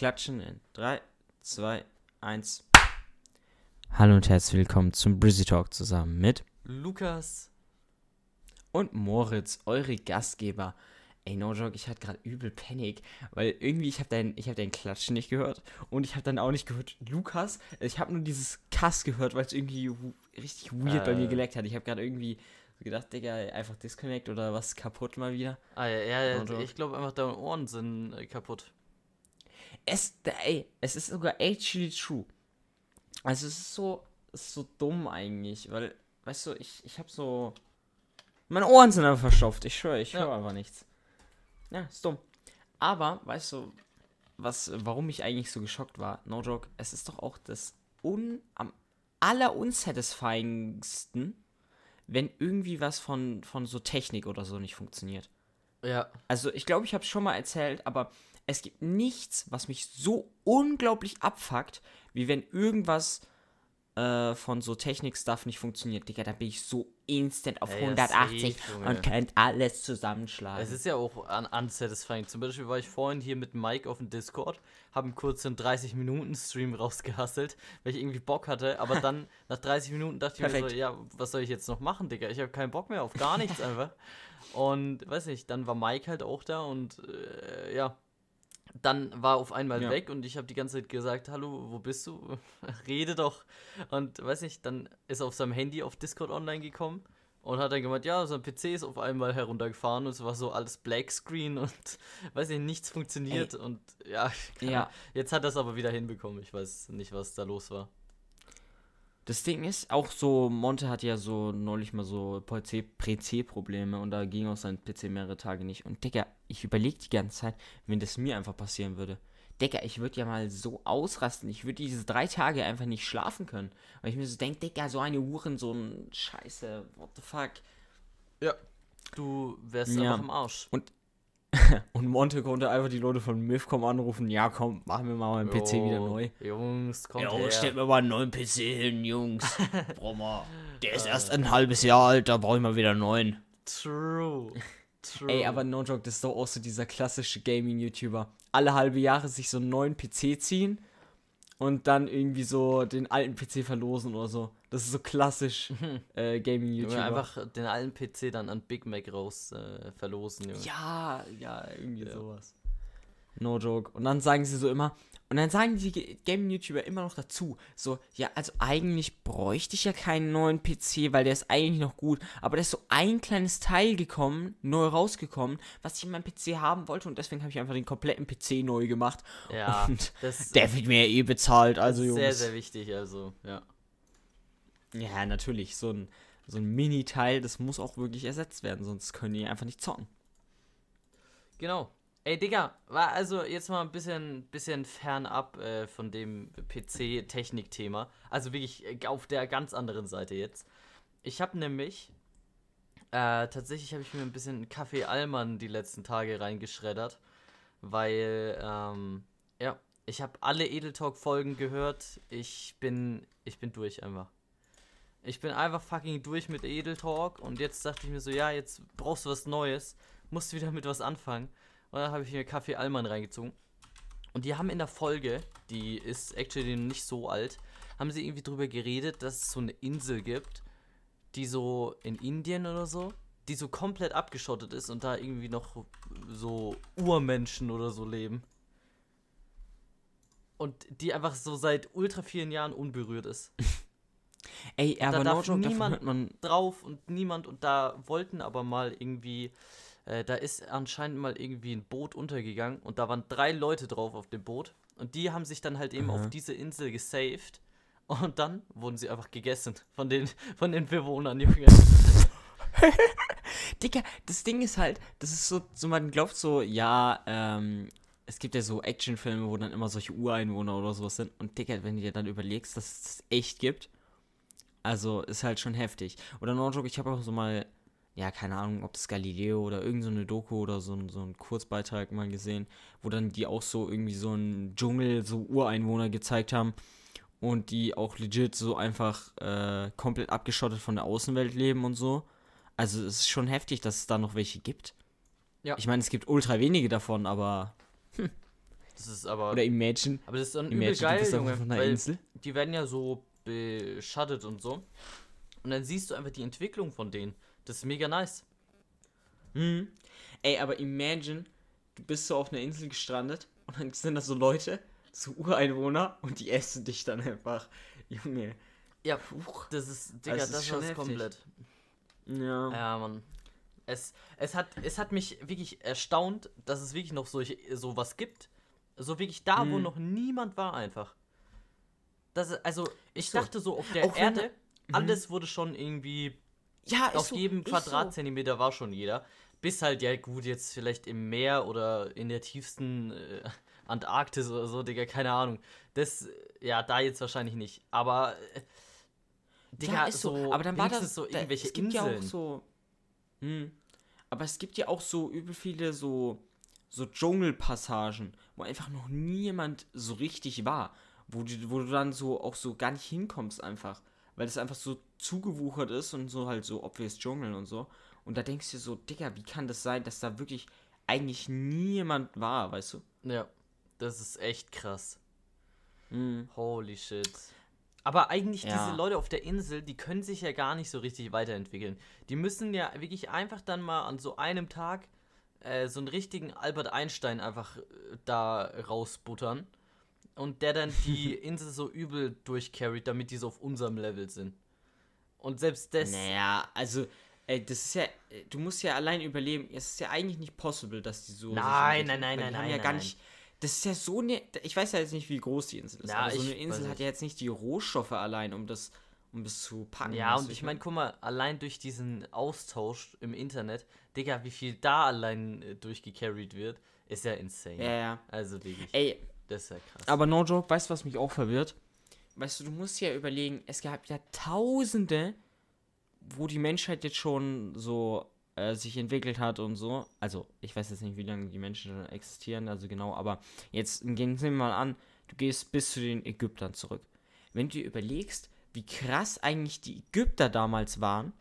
klatschen in 3, 2, 1. Hallo und herzlich willkommen zum Brizzy Talk zusammen mit Lukas. und Moritz, eure Gastgeber. Ey, no joke, ich hatte gerade übel Panik, weil irgendwie ich habe dein, ich habe dein Klatschen nicht gehört und ich habe dann auch nicht gehört Lukas. Ich habe nur dieses Kass gehört, weil es irgendwie richtig weird bei mir Äh. geleckt hat. Ich habe gerade irgendwie gedacht, Digga, einfach Disconnect oder was kaputt mal wieder. Ah, ja, ja, ja ich glaube einfach, deine Ohren sind äh, kaputt. Es, ey, es ist sogar actually true. Also es ist so, es ist so dumm eigentlich, weil, weißt du, ich, ich habe so, meine Ohren sind einfach verstopft. Ich schwöre, ich Ja. höre einfach nichts. Ja, ist dumm. Aber, weißt du, was, warum ich eigentlich so geschockt war? No joke, es ist doch auch das un, am aller unsatisfyingsten, wenn irgendwie was von, von so Technik oder so nicht funktioniert. Ja. Also ich glaube, ich habe es schon mal erzählt, aber es gibt nichts, was mich so unglaublich abfuckt, wie wenn irgendwas äh, von so Technik-Stuff nicht funktioniert. Digga, da bin ich so instant auf ja, 180 safe, und könnt alles zusammenschlagen. Es ist ja auch un unsatisfying. Zum Beispiel war ich vorhin hier mit Mike auf dem Discord, habe einen kurzen 30-Minuten-Stream rausgehasselt, weil ich irgendwie Bock hatte. Aber dann nach 30 Minuten dachte ich mir Perfekt. so, ja, was soll ich jetzt noch machen, Digga? Ich habe keinen Bock mehr auf gar nichts einfach. Und weiß nicht, dann war Mike halt auch da und äh, ja. Dann war auf einmal Ja. weg und ich habe die ganze Zeit gesagt, hallo, wo bist du? Rede doch. Und weiß nicht, dann ist er auf seinem Handy auf Discord online gekommen und hat dann gemeint, ja, sein PC ist auf einmal heruntergefahren und es war so alles Black Screen und weiß nicht, nichts funktioniert und ja, Ja. Jetzt hat er es aber wieder hinbekommen. Ich weiß nicht, was da los war. Das Ding ist, auch so, Monte hat ja so neulich mal so PC-Probleme und da ging auch sein PC mehrere Tage nicht. Und Digga, ich überlege die ganze Zeit, wenn das mir einfach passieren würde. Digga, ich würde ja mal so ausrasten. Ich würde diese drei Tage einfach nicht schlafen können. Weil ich mir so denke, Digga, so eine Uhren, so ein Scheiße, what the fuck. Ja. Du wärst Ja. einfach im Arsch. Und Monte konnte einfach die Leute von Mifcom anrufen, ja komm, machen wir mal meinen PC wieder neu. Jungs, kommt Ja, her. stellt mir mal einen neuen PC hin, Jungs. Brauch mal. Der ist erst ein halbes Jahr alt, da brauche ich mal wieder einen neuen. True. True. Ey, aber no joke, das ist doch auch so dieser klassische Gaming-YouTuber. Alle halbe Jahre sich so einen neuen PC ziehen und dann irgendwie so den alten PC verlosen oder so. Das ist so klassisch äh, Gaming-YouTuber. einfach den alten PC dann an Big Mac raus äh, verlosen, Junge. Ja, ja, irgendwie Ja. sowas. No joke. Und dann sagen sie so immer, und dann sagen die Gaming-YouTuber immer noch dazu, so, ja, also eigentlich bräuchte ich ja keinen neuen PC, weil der ist eigentlich noch gut, aber da ist so ein kleines Teil gekommen, neu rausgekommen, was ich in meinem PC haben wollte und deswegen habe ich einfach den kompletten PC neu gemacht. Ja, Und das, Der wird mir ja eh bezahlt, also Jungs. sehr, sehr wichtig, also, ja. Ja, natürlich, so ein, so ein Mini-Teil, das muss auch wirklich ersetzt werden, sonst können die einfach nicht zocken. Genau. Ey, Digga, war also jetzt mal ein bisschen, bisschen fernab äh, von dem PC-Technik-Thema. Also wirklich äh, auf der ganz anderen Seite jetzt. Ich habe nämlich, äh, tatsächlich habe ich mir ein bisschen Kaffee Allmann die letzten Tage reingeschreddert, weil, ähm, ja, ich habe alle Edel Talk-Folgen gehört. Ich bin, ich bin durch einfach. Ich bin einfach fucking durch mit Edel Talk und jetzt dachte ich mir so, ja, jetzt brauchst du was Neues, musst wieder mit was anfangen. Und dann habe ich mir Kaffee Allmann reingezogen. Und die haben in der Folge, die ist actually nicht so alt, haben sie irgendwie drüber geredet, dass es so eine Insel gibt, die so in Indien oder so, die so komplett abgeschottet ist und da irgendwie noch so Urmenschen oder so leben. Und die einfach so seit ultra vielen Jahren unberührt ist. Ey, da aber no darf joke, davon niemand man drauf und niemand und da wollten aber mal irgendwie, äh, da ist anscheinend mal irgendwie ein Boot untergegangen und da waren drei Leute drauf auf dem Boot und die haben sich dann halt eben Aha. auf diese Insel gesaved und dann wurden sie einfach gegessen von den, von den Bewohnern, Junge. Digga, das Ding ist halt, das ist so, so man glaubt so, ja, ähm, es gibt ja so Actionfilme, wo dann immer solche Ureinwohner oder sowas sind. Und Digga, wenn du dir dann überlegst, dass es das echt gibt, also ist halt schon heftig. Oder no joke, ich habe auch so mal, ja, keine Ahnung, ob das Galileo oder irgend so eine Doku oder so, ein- so ein Kurzbeitrag mal gesehen, wo dann die auch so irgendwie so einen Dschungel, so Ureinwohner gezeigt haben. Und die auch legit so einfach äh, komplett abgeschottet von der Außenwelt leben und so. Also es ist schon heftig, dass es da noch welche gibt. Ja. Ich meine, es gibt ultra wenige davon, aber Das ist aber. Oder Imagine. aber das ist dann übel Imagine, geil, du bist Junge. auf einer weil Insel. die werden ja so beschattet und so. Und dann siehst du einfach die Entwicklung von denen. Das ist mega nice. Mhm. Ey, aber imagine, du bist so auf einer Insel gestrandet und dann sind da so Leute, so Ureinwohner und die essen dich dann einfach. Junge. Ja, das ist, Digga, Das das, ist schon war's heftig. komplett. Ja. Ja, Mann. Es, es, hat, es hat mich wirklich erstaunt, dass es wirklich noch solche, sowas gibt. So wirklich da, wo Mhm. noch niemand war einfach. Das, also, ich so. dachte so, auf der Auch wenn Erde, da- Mhm. alles wurde schon irgendwie, Ja, auf so, jedem ist so. Quadratzentimeter war schon jeder. Bis halt, ja gut, jetzt vielleicht im Meer oder in der tiefsten äh, Antarktis oder so, Digga, keine Ahnung. Das, ja, da jetzt wahrscheinlich nicht. Aber, äh, Digga, ja, ist so. Aber dann war das so da- irgendwelche es gibt Inseln. ja auch so. Hm. Aber es gibt ja auch so übel viele so so Dschungelpassagen, wo einfach noch niemand so richtig war, wo du, wo du dann so auch so gar nicht hinkommst einfach, weil das einfach so zugewuchert ist und so halt so obvious Dschungel und so. Und da denkst du so, Digga, wie kann das sein, dass da wirklich eigentlich niemand war, weißt du? Ja, das ist echt krass. Hm. Holy shit. Aber eigentlich Ja. diese Leute auf der Insel, die können sich ja gar nicht so richtig weiterentwickeln. Die müssen ja wirklich einfach dann mal an so einem Tag äh, so einen richtigen Albert Einstein einfach äh, da rausbuttern. Und der dann die Insel so übel durchcarried, damit die so auf unserem Level sind. Und selbst das. Naja, also, ey, das ist ja, du musst ja allein überleben, es ist ja eigentlich nicht possible, dass die so. Nein, nein, nein, nein, die haben nein, ja gar nicht. Das ist ja so eine. Ich weiß ja jetzt nicht, wie groß die Insel ist. Ja, aber so eine Insel hat ja jetzt nicht die Rohstoffe allein, um das, um das zu packen. Ja, und ich meine, guck mal, allein durch diesen Austausch im Internet, Digga, wie viel da allein äh, durchgecarried wird, ist ja insane. Ja, ja. Also wirklich, Ey, das ist ja krass. aber no joke, weißt du, was mich auch verwirrt? Weißt du, du musst ja überlegen, es gab ja Tausende, wo die Menschheit jetzt schon so äh, sich entwickelt hat und so. Also, ich weiß jetzt nicht, wie lange die Menschen existieren, also genau, aber jetzt gehen wir mal an, du gehst bis zu den Ägyptern zurück. Wenn du dir überlegst, wie krass eigentlich die Ägypter damals waren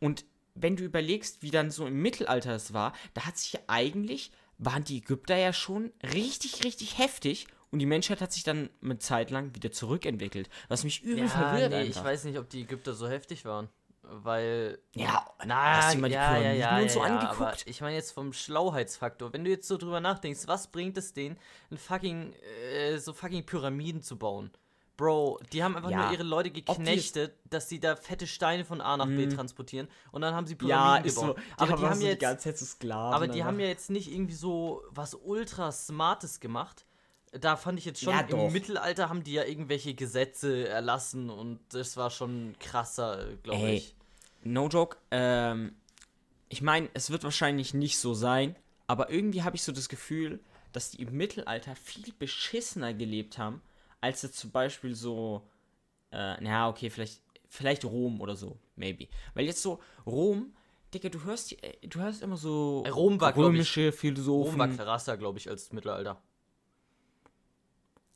und wenn du überlegst, wie dann so im Mittelalter es war, da hat sich eigentlich, waren die Ägypter ja schon richtig, richtig heftig und die Menschheit hat sich dann eine Zeit lang wieder zurückentwickelt. Was mich übel ja, verwirrt nee, einfach. ich weiß nicht, ob die Ägypter so heftig waren. Weil. Ja, Na, hast du mal die ja, ja, Pyramiden ja, und so ja, angeguckt? Ich meine jetzt vom Schlauheitsfaktor. Wenn du jetzt so drüber nachdenkst, was bringt es denen, fucking, äh, so fucking Pyramiden zu bauen? Bro, die haben einfach Ja, nur ihre Leute die geknechtet, dass sie da fette Steine von A nach B Mhm. transportieren und dann haben sie ja, Pyramiden ist so. gebaut. Die aber die waren haben so ja die jetzt, ganze Zeit so Sklaven. aber die haben ja jetzt nicht irgendwie so was ultra Smartes gemacht. Da fand ich jetzt schon, Ja, im. Mittelalter haben die ja irgendwelche Gesetze erlassen und das war schon krasser, glaube ich. No joke, ähm, ich meine, es wird wahrscheinlich nicht so sein, aber irgendwie habe ich so das Gefühl, dass die im Mittelalter viel beschissener gelebt haben, als jetzt zum Beispiel so, äh, naja, okay, vielleicht, vielleicht Rom oder so, maybe. Weil jetzt so, Rom, Digga, du hörst, äh, du hörst immer so Äh, Rom war, glaub ich- römische Philosophen. Rom war krasser, glaube ich, als Mittelalter.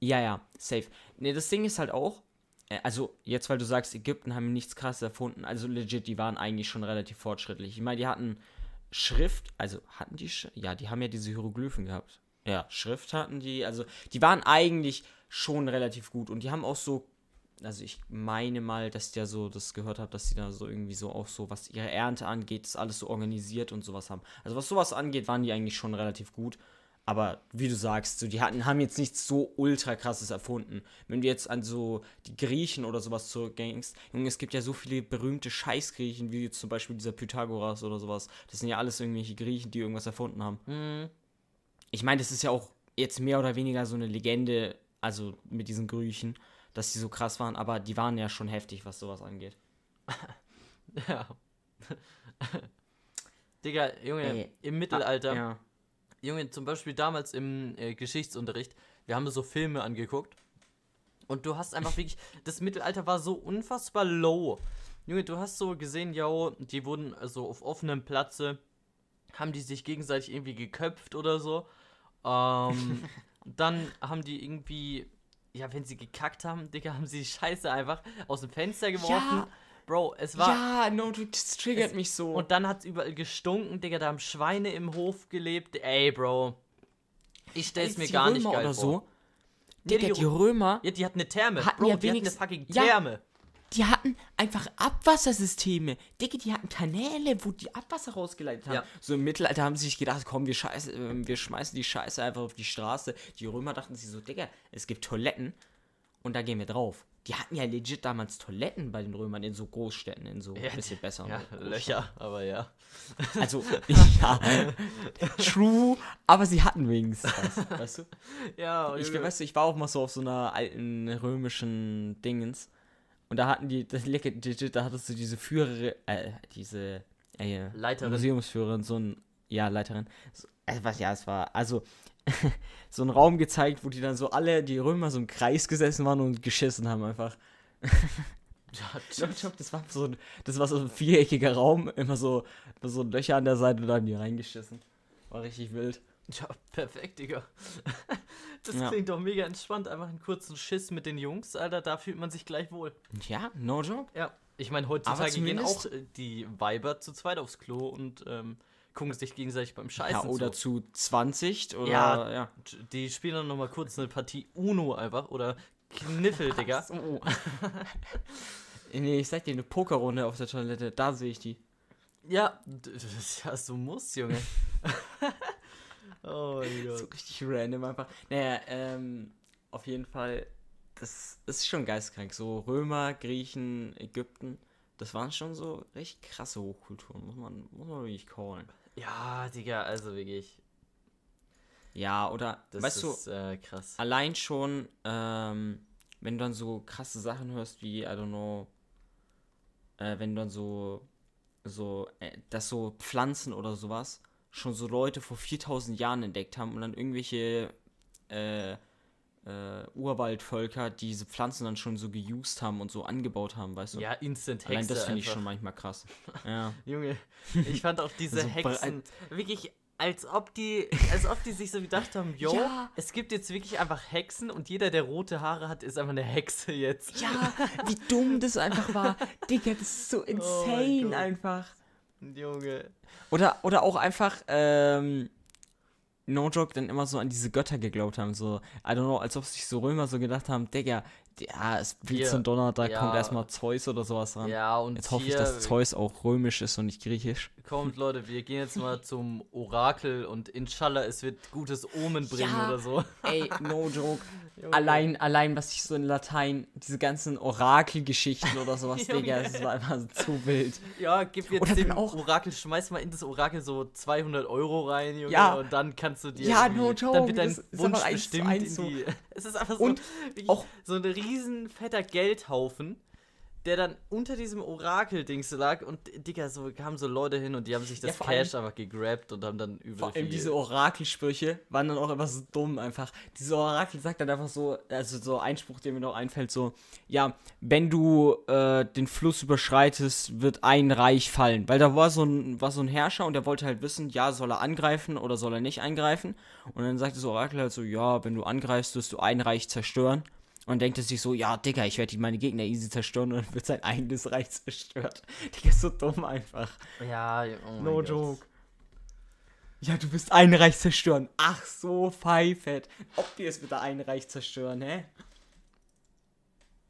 Ja, ja, safe. Ne, das Ding ist halt auch, äh, also jetzt, weil du sagst, Ägypten haben nichts krasses erfunden, also legit, die waren eigentlich schon relativ fortschrittlich. Ich meine, die hatten Schrift, also hatten die, Sch ja, die haben ja diese Hieroglyphen gehabt. Ja, Schrift hatten die, also die waren eigentlich schon relativ gut und die haben auch so, also ich meine mal, dass ich ja so das gehört habe, dass die da so irgendwie so auch so, was ihre Ernte angeht, das alles so organisiert und sowas haben. Also was sowas angeht, waren die eigentlich schon relativ gut. Aber wie du sagst, so, die hatten, haben jetzt nichts so ultra krasses erfunden. Wenn du jetzt an so die Griechen oder sowas zurückgängst, Junge, es gibt ja so viele berühmte Scheißgriechen, wie jetzt zum Beispiel dieser Pythagoras oder sowas. Das sind ja alles irgendwelche Griechen, die irgendwas erfunden haben. Mhm. Ich meine, das ist ja auch jetzt mehr oder weniger so eine Legende, also mit diesen Griechen, dass die so krass waren, aber die waren ja schon heftig, was sowas angeht. Ja. Digga, Junge, Ey, im Mittelalter, Ja. Junge, zum Beispiel damals im äh, Geschichtsunterricht, wir haben so Filme angeguckt und du hast einfach wirklich, das Mittelalter war so unfassbar low. Junge, du hast so gesehen, yo, die wurden also auf offenem Platze, haben die sich gegenseitig irgendwie geköpft oder so. Ähm, dann haben die irgendwie, ja, wenn sie gekackt haben, Digga, haben sie die Scheiße einfach aus dem Fenster geworfen. Ja. Bro, es war. Ja, no, du- das triggert Es- mich so. Und dann hat's überall gestunken, Digga, da haben Schweine im Hof gelebt. Ey, Bro. Ich stell's mir gar nicht Römer geil oder vor. so. Digga, die die Römer, Ja, die hatten eine Therme. Hatten Bro, ja die hatten eine fucking Ja. Die hatten einfach Abwassersysteme. Digga, die hatten Kanäle, wo die Abwasser rausgeleitet haben. Ja. So im Mittelalter haben sie sich gedacht, komm, wir, scheiße, äh, wir schmeißen die Scheiße einfach auf die Straße. Die Römer dachten sich so, Digga, es gibt Toiletten und da gehen wir drauf. Die hatten ja legit damals Toiletten bei den Römern in so Großstädten, in so ein bisschen besser. Ja, Löcher, aber ja. Also, ja, true, aber sie hatten wenigstens was, weißt du? Ja, Ich, weißt du, ich war auch mal so auf so einer alten römischen Dingens und da hatten die, das legit, da hattest du diese Führerin, äh, diese äh, Leiterin. Museumsführerin, so ein, ja, Leiterin, so, äh, was, ja, es war, also, so einen Raum gezeigt, wo die dann so alle, die Römer so im Kreis gesessen waren und geschissen haben einfach. Ja, das war so ein, das war so ein viereckiger Raum, immer so, so Löcher an der Seite und da haben die reingeschissen. War richtig wild. Ja, perfekt, Digga. Das Ja. klingt doch mega entspannt. Einfach einen kurzen Schiss mit den Jungs, Alter. Da fühlt man sich gleich wohl. Ja, no joke. Ja. Ich meine, heutzutage gehen auch äh, die Weiber zu zweit aufs Klo und ähm, gucken sich gegenseitig beim Scheißen Ja, oder zu. zu 20 oder Ja. ja. Die spielen dann nochmal kurz eine Partie Uno einfach oder Kniffel, Digga. So. nee, ich sag dir, eine Pokerrunde auf der Toilette, da sehe ich die. Ja, ja so muss, Junge. oh mein So Gott. richtig random einfach. Naja, ähm, auf jeden Fall, das, das ist schon geistkrank. So Römer, Griechen, Ägypten, das waren schon so recht krasse Hochkulturen, muss man, muss man wirklich callen. Ja, Digga, also wirklich. Ja, oder, Das weißt du, ist äh, krass. allein schon, ähm, wenn du dann so krasse Sachen hörst wie, I don't know, äh, wenn du dann so, so, äh, dass so Pflanzen oder sowas schon so Leute vor 4000 Jahren entdeckt haben und dann irgendwelche äh, äh, Urwaldvölker diese Pflanzen dann schon so geused haben und so angebaut haben, weißt du? Ja, Instant Hexe Allein das finde ich schon manchmal krass. ja. Junge, ich fand auch diese So bre- Hexen wirklich, als ob die, als ob die sich so gedacht haben, yo, Ja. es gibt jetzt wirklich einfach Hexen und jeder, der rote Haare hat, ist einfach eine Hexe jetzt. Ja, wie dumm das einfach war. Digga, das ist so insane Gott. einfach. Junge. Oder, oder auch einfach, ähm, no joke, dann immer so an diese Götter geglaubt haben. So, I don't know, als ob sich so Römer so gedacht haben, Digga, ja, es blitzt Hier, und donnert, da ja. kommt erstmal Zeus oder sowas ran. Ja, und Jetzt hoffe ich, dass Zeus auch römisch ist und nicht griechisch. kommt, Leute, wir gehen jetzt mal zum Orakel und inshallah, es wird gutes Omen bringen Ja. oder so. Ey, no joke. Junge. allein, allein, was ich so in Latein, diese ganzen Orakelgeschichten oder sowas. Digga, das war einfach zu wild. Ja, gib jetzt Oder dem auch- Orakel, schmeiß mal in das Orakel so 200 Euro rein, Junge, Ja. und dann kannst du dir. Ja, no joke, Dann wird dein Wunsch bestimmt eins in so. die. Es ist einfach so, Und auch- so ein riesen fetter Geldhaufen, der dann unter diesem Orakel-Dings lag und, Digga, so kamen so Leute hin und die haben sich das Ja, Cash einfach gegrabt und haben dann übel Vor allem diese Orakelsprüche waren dann auch immer so dumm einfach. Diese Orakel sagt dann einfach so, also so ein Spruch, der mir noch einfällt, so, ja, wenn du äh, den Fluss überschreitest, wird ein Reich fallen. Weil da war so ein, war so ein Herrscher und der wollte halt wissen, ja, soll er angreifen oder soll er nicht eingreifen? Und dann sagt das Orakel halt so, ja, wenn du angreifst, wirst du ein Reich zerstören. Und denkt sich so, ja, Digga, ich werde meine Gegner easy zerstören und dann wird sein eigenes Reich zerstört. Digga, ist so dumm einfach. Ja, oh No Gott. joke. Ja, du wirst ein Reich zerstören. Ach so, pfeifett. Ob wir es wieder ein Reich zerstören, hä?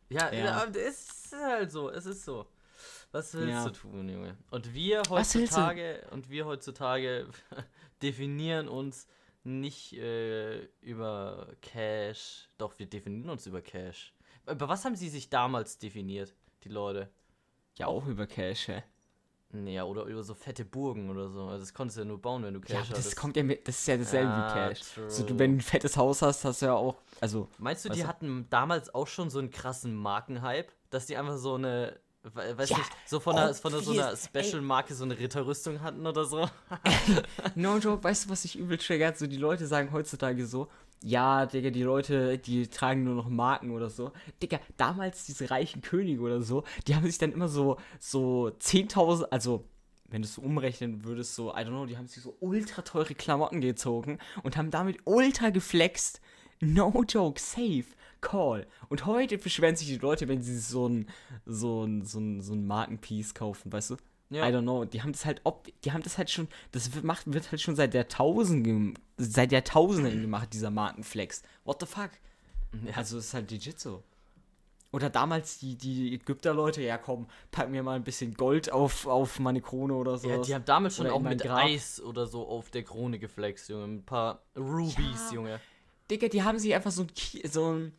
Ja, Ja. ist halt so, es ist so. Was willst Ja. du tun, Junge? Und wir heutzutage und wir heutzutage definieren uns nicht äh, über Cash. Doch, wir definieren uns über Cash. Über was haben sie sich damals definiert, die Leute? Ja, auch über Cash, hä? Naja, oder über so fette Burgen oder so. Also das konntest du ja nur bauen, wenn du Cash Ja, aber das hattest. kommt ja mit, das ist ja dasselbe Ah, wie Cash. So, true. du, wenn du ein fettes Haus hast, hast du ja auch, also, Meinst du, die du? hatten damals auch schon so einen krassen Markenhype, dass die einfach so eine, weiß Ja, nicht, so von einer, von einer, so einer Special-Marke so eine Ritterrüstung hatten oder so? no joke, weißt du, was sich übel triggert? So, die Leute sagen heutzutage so, ja, Digga, die Leute, die tragen nur noch Marken oder so. Digga, damals diese reichen Könige oder so, die haben sich dann immer so, so 10.000, also, wenn du es so umrechnen würdest, so, I don't know, die haben sich so ultra teure Klamotten gezogen und haben damit ultra geflext. No joke, safe, call. Und heute beschweren sich die Leute, wenn sie so ein, so ein, so ein, so ein Markenpiece kaufen, weißt du? Ja. I don't know. Die haben das halt, ob, die haben das halt schon, das wird, macht, wird halt schon seit Jahrtausenden, seit Jahrtausenden gemacht, dieser Markenflex. What the fuck? Ja. Also es ist halt legit so. Oder damals die, die Ägypter-Leute, ja komm, pack mir mal ein bisschen Gold auf, auf meine Krone oder so. Ja, die haben damals schon Oder auch mit Grab. Eis oder so auf der Krone geflext, Junge. Ein paar Rubies, Ja. Junge. Digga, die haben sich einfach so ein, so ein,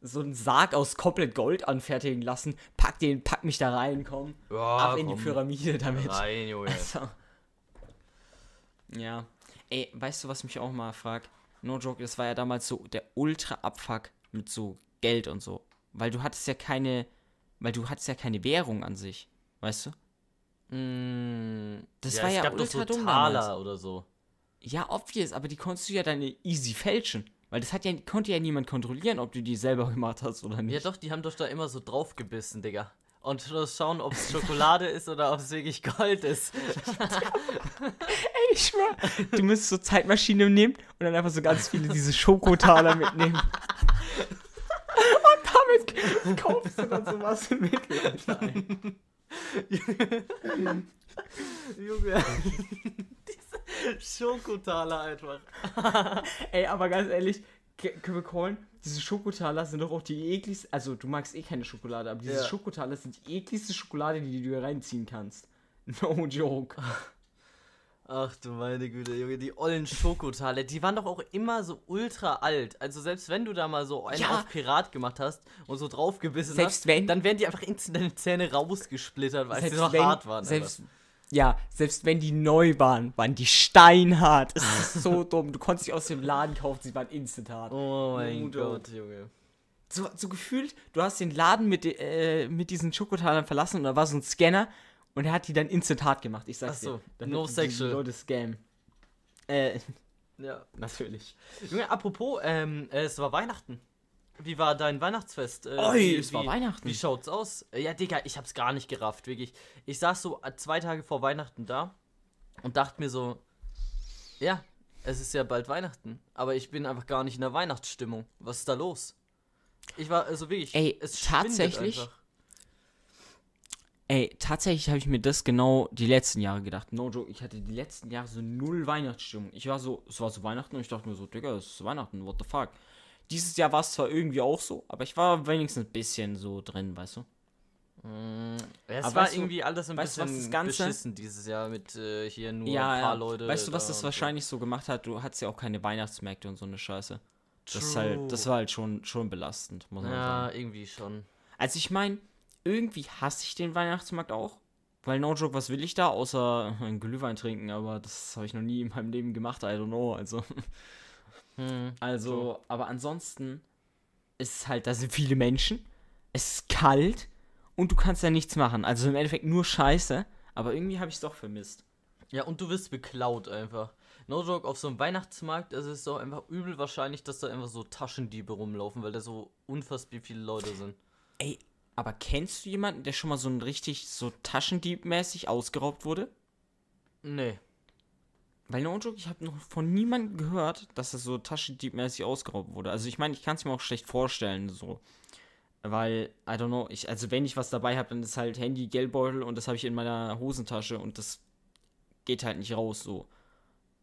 so ein Sarg aus komplett Gold anfertigen lassen. Pack den, pack mich da rein, komm. Ja, ab in die Pyramide damit. Rein, Junge. Also. Ja. Ey, weißt du, was mich auch mal fragt? No joke, das war ja damals so der Ultra-Abfuck mit so Geld und so. Weil du hattest ja keine, weil du hattest ja keine Währung an sich. Weißt du? Mm, Das ja, war ja gab doch so ultra Taler oder so. Ja, obvious, aber die konntest du ja dann easy fälschen. Weil das hat ja, konnte ja niemand kontrollieren, ob du die selber gemacht hast oder nicht. Ja, doch, die haben doch da immer so drauf gebissen, Digga. Und schauen, ob es Schokolade ist oder ob es wirklich Gold ist. Ich schwör, du müsstest so Zeitmaschine nehmen und dann einfach so ganz viele diese Schokotaler mitnehmen. Und damit kaufst du dann sowas im Mittelalter. Junge. Schokotaler einfach. Ey, aber ganz ehrlich, können wir callen? Diese Schokotaler sind doch auch die ekligste. Also, du magst eh keine Schokolade, aber diese Ja. Schokotaler sind die ekligste Schokolade, die du dir reinziehen kannst. No joke. Ach du meine Güte, Junge, die ollen Schokotaler, die waren doch auch immer so ultra alt. Also selbst wenn du da mal so einen Ja. auf Pirat gemacht hast und so draufgebissen Selbst hast, wenn- dann werden die einfach instant deine Zähne rausgesplittert, weil sie so wenn, hart waren. Selbst, ja, selbst wenn die neu waren, waren die steinhart. Es ist so dumm. Du konntest sie aus dem Laden kaufen, sie waren instant hart. oh mein No Gott, Junge. so, so gefühlt, du hast den Laden mit, äh, mit diesen Schokotalern verlassen und da war so ein Scanner und er hat die dann instant hart gemacht. Ich sag's Ach so, dir. Damit no sexual. Leute scam. Äh, Ja. natürlich. Junge, apropos, ähm, äh, es war Weihnachten. Wie war dein Weihnachtsfest? Äh, Oi, wie, es war wie- Weihnachten. Wie schaut's aus? Äh, Ja, Digga, ich hab's gar nicht gerafft, wirklich. Ich saß so äh, zwei Tage vor Weihnachten da und dachte mir so, ja, es ist ja bald Weihnachten, aber ich bin einfach gar nicht in der Weihnachtsstimmung. Was ist da los? Ich war also wirklich, Ey, es tatsächlich? einfach. Ey, tatsächlich habe ich mir das genau die letzten Jahre gedacht. No joke, ich hatte die letzten Jahre so null Weihnachtsstimmung. Ich war so, es war so Weihnachten und ich dachte mir so, Digga, es ist Weihnachten, what the fuck. Dieses Jahr war es zwar irgendwie auch so, aber ich war wenigstens ein bisschen so drin, weißt du? Mm, ja, es Aber war irgendwie alles ein weißt du, was bisschen das Ganze- beschissen dieses Jahr mit äh, hier nur ja, ein paar ja. Leute. Weißt du, was da das wahrscheinlich so gemacht hat? Du hattest ja auch keine Weihnachtsmärkte und so eine Scheiße. Das, True. halt, das war halt schon, schon belastend, muss So. man Ja, sagen. irgendwie schon. Also ich meine, irgendwie hasse ich den Weihnachtsmarkt auch. Weil no joke, was will ich da? Außer ein Glühwein trinken, aber das habe ich noch nie in meinem Leben gemacht, I don't know. Also, Hm. also aber ansonsten ist es halt, da sind viele Menschen, es ist kalt und du kannst ja nichts machen. Also im Endeffekt nur Scheiße, aber irgendwie habe ich es doch vermisst. Ja, und du wirst beklaut einfach. No joke, auf so einem Weihnachtsmarkt ist es doch einfach übel wahrscheinlich, dass da einfach so Taschendiebe rumlaufen, weil da so unfassbar viele Leute sind. Ey, aber kennst du jemanden, der schon mal so ein richtig so Taschendieb-mäßig ausgeraubt wurde? Nee. Weil no joke, ich habe noch von niemandem gehört, dass das so Taschendieb-mäßig ausgeraubt wurde. Also ich meine, ich kann es mir auch schlecht vorstellen, so. Weil, I don't know, ich, also wenn ich was dabei habe, dann ist halt Handy, Geldbeutel und das habe ich in meiner Hosentasche und das geht halt nicht raus, so.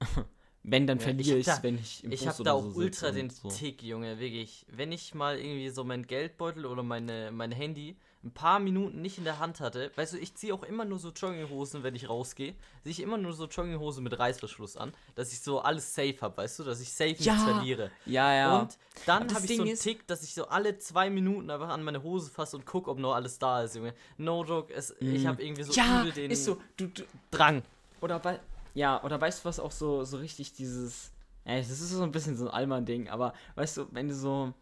wenn, dann Ja, verliere ich ich da- wenn ich im Ich habe da auch so ultra den so. Tick, Junge, wirklich. Wenn ich mal irgendwie so mein Geldbeutel oder meine, mein Handy ein paar Minuten nicht in der Hand hatte, weißt du, ich ziehe auch immer nur so Jogginghosen, wenn ich rausgehe, ziehe ich immer nur so Jogginghose mit Reißverschluss an, dass ich so alles safe habe, weißt du, dass ich safe Ja, nichts verliere. Ja, ja. Und dann habe ich Ding so einen Tick, dass ich so alle zwei Minuten einfach an meine Hose fasse und gucke, ob noch alles da ist, Junge. No joke, es, ich habe irgendwie so Mhm. ja, übel den ist so. Du, du, Drang. Oder weil, ja, oder weißt du, was auch so, so richtig dieses, ja, das ist so ein bisschen so ein Allmann-Ding, aber weißt du, wenn du so,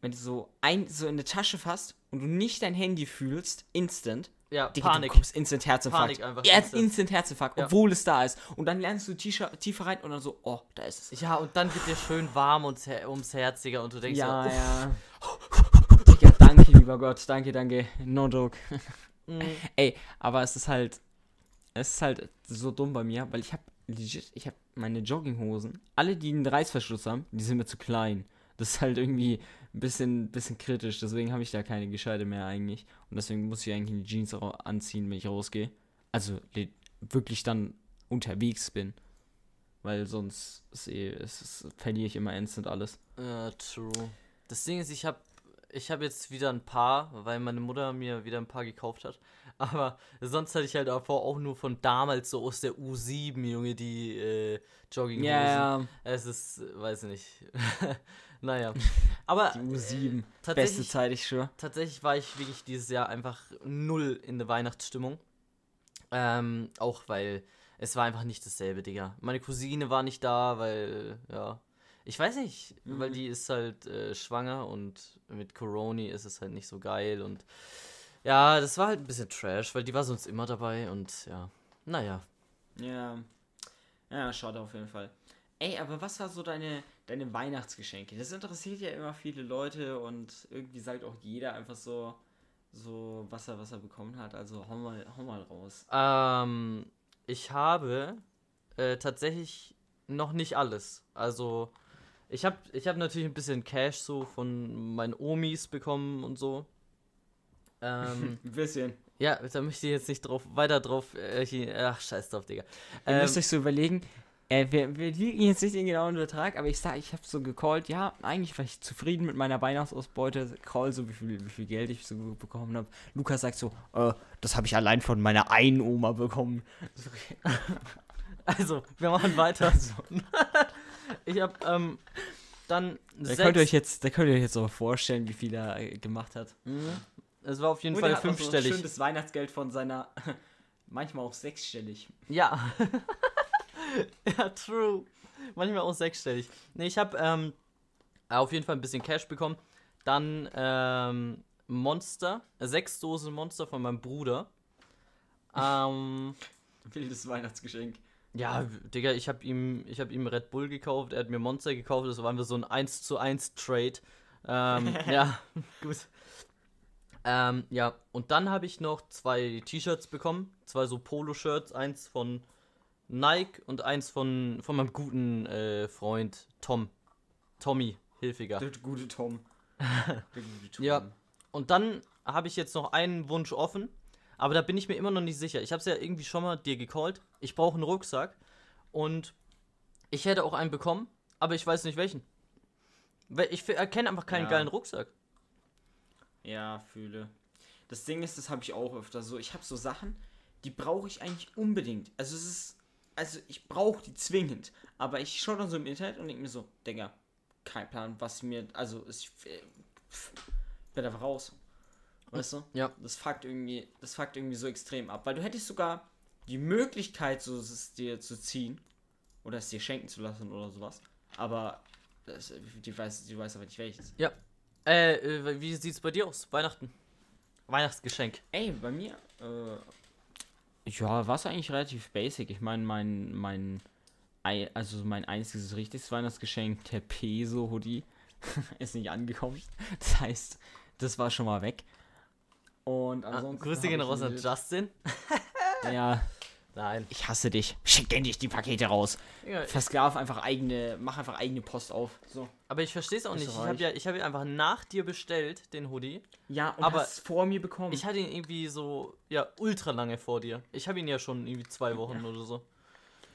wenn du so ein, so in eine Tasche fasst und du nicht dein Handy fühlst, instant, Ja, Digga, Panik. du bekommst instant Herzinfarkt. Panik einfach, Ja, instant. instant Herzinfarkt, Ja. obwohl es da ist. Und dann lernst du tiefer, rein und dann so, oh, da ist es. Ja, und dann wird dir schön warm Her ums Herz, Digga, und du denkst Ja, so, ja. Digga, danke, lieber Gott, danke, danke. No joke. mm, Ey, aber es ist halt, es ist halt so dumm bei mir, weil ich habe legit, ich habe meine Jogginghosen, alle, die einen Reißverschluss haben, die sind mir zu klein. Das ist halt irgendwie ein bisschen, bisschen kritisch, deswegen habe ich da keine Gescheite mehr eigentlich. Und deswegen muss ich eigentlich die Jeans anziehen, wenn ich rausgehe. also wirklich dann unterwegs bin. Weil sonst eh, ist, ist, verliere ich immer instant alles. Ja, true. Das Ding ist, ich habe ich habe jetzt wieder ein paar, weil meine Mutter mir wieder ein paar gekauft hat. Aber sonst hatte ich halt davor auch nur von damals so aus der U7, Junge, die äh, Jogginghosen. Ja, yeah. Es ist, weiß nicht. naja. Aber. Die U7. Äh, Beste Zeit, ich schwöre. Tatsächlich war ich wirklich dieses Jahr einfach null in der Weihnachtsstimmung. Ähm, auch weil es war einfach nicht dasselbe, Digga. Meine Cousine war nicht da, weil, ja, ich weiß nicht, mhm. weil die ist halt äh, schwanger und mit Corona ist es halt nicht so geil und ja, das war halt ein bisschen Trash, weil die war sonst immer dabei und ja, naja. Ja, ja, schade auf jeden Fall. Ey, aber was war so deine, deine Weihnachtsgeschenke? Das interessiert ja immer viele Leute und irgendwie sagt auch jeder einfach so, so was er, was er bekommen hat. Also hau mal, hau mal raus. Ähm, ich habe äh, tatsächlich noch nicht alles. Also ich habe ich hab natürlich ein bisschen Cash so von meinen Omis bekommen und so. Ähm, ein bisschen. Ja, da möchte ich jetzt nicht drauf, weiter drauf. Äh, ach, scheiß drauf, Digga. Ihr ähm, müsst euch so überlegen, äh, wir, wir liegen jetzt nicht den genauen Betrag, aber ich sag, ich habe so gecallt, ja, eigentlich war ich zufrieden mit meiner Weihnachtsausbeute. Call so, wie viel, wie viel Geld ich so bekommen habe. Lukas sagt so, äh, das habe ich allein von meiner einen Oma bekommen. also, wir machen weiter. ich habe ähm, dann da könnt ihr euch jetzt, da könnt ihr euch jetzt auch vorstellen, wie viel er äh, gemacht hat. Mhm. Es war auf jeden Und Fall fünfstellig. So schönes Weihnachtsgeld von seiner, manchmal auch sechsstellig. Ja. ja, true. Manchmal auch sechsstellig. Ne, ich habe ähm, auf jeden Fall ein bisschen Cash bekommen. Dann ähm, Monster, sechs Dosen Monster von meinem Bruder. Ähm, Wildes Weihnachtsgeschenk. Ja, Digga, ich habe ihm, hab ihm Red Bull gekauft, er hat mir Monster gekauft, das war einfach so ein 1 zu 1 Trade. Ähm, ja, gut. Ähm, ja, und dann habe ich noch zwei T-Shirts bekommen, zwei so Polo-Shirts, eins von Nike und eins von, von meinem guten äh, Freund Tom. Tommy, Hilfiger. Der gute Tom. Der gute Tom. Ja, und dann habe ich jetzt noch einen Wunsch offen. Aber da bin ich mir immer noch nicht sicher. Ich habe es ja irgendwie schon mal dir gecallt. Ich brauche einen Rucksack. Und ich hätte auch einen bekommen, aber ich weiß nicht welchen. Weil ich erkenne einfach keinen ja. geilen Rucksack. Ja, fühle. Das Ding ist, das habe ich auch öfter so. Ich habe so Sachen, die brauche ich eigentlich unbedingt. Also es ist, also ich brauche die zwingend. Aber ich schaue dann so im Internet und denke mir so, Digga, kein Plan, was mir, also ich, ich werde einfach raus. Weißt du? Ja. Das fuckt irgendwie, das fuckt irgendwie so extrem ab. Weil du hättest sogar die Möglichkeit, so es dir zu ziehen. Oder es dir schenken zu lassen oder sowas. Aber das, die, weiß, die weiß aber nicht welches. Ja. Äh, äh wie sieht's bei dir aus? Weihnachten. Weihnachtsgeschenk. Ey, bei mir, äh, ja, war es eigentlich relativ basic. Ich meine, mein, mein, also mein einziges richtiges Weihnachtsgeschenk, der Peso-Hoodie, ist nicht angekommen. Das heißt, das war schon mal weg. Und ah, ansonsten. Ah, Grüße gehen raus an Justin. ja. Nein. Ich hasse dich. Schick endlich die Pakete raus. Ja, Versklav einfach eigene, mach einfach eigene Post auf. So. Aber ich verstehe es auch nicht. Ich habe ja, ich habe einfach nach dir bestellt, den Hoodie. Ja, und aber vor mir bekommen. Ich hatte ihn irgendwie so, ja, ultra lange vor dir. Ich habe ihn ja schon irgendwie zwei Wochen ja. oder so.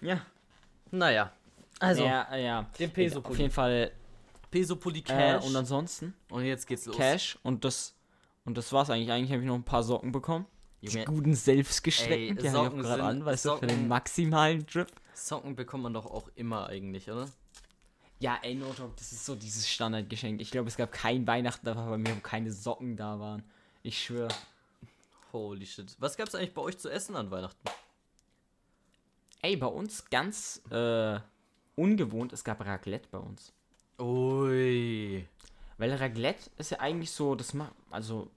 Ja. Naja. Also, ja, ja. Den Peso Auf jeden Fall. Peso Pulli Cash. Äh, und ansonsten. Und jetzt geht's los. Cash und das und das war's eigentlich. Eigentlich habe ich noch ein paar Socken bekommen. Die guten selbstgeschleckten, die habe ich auch gerade an, weißt Socken, du, für den maximalen Drip. Socken bekommt man doch auch immer eigentlich, oder? Ja, ey, no talk, das ist so dieses Standardgeschenk. Ich glaube, es gab kein Weihnachten, da bei mir keine Socken da waren. Ich schwöre. Holy shit. Was gab's eigentlich bei euch zu essen an Weihnachten? Ey, bei uns ganz äh, ungewohnt, es gab Raclette bei uns. Ui. Weil Raclette ist ja eigentlich so, das macht, also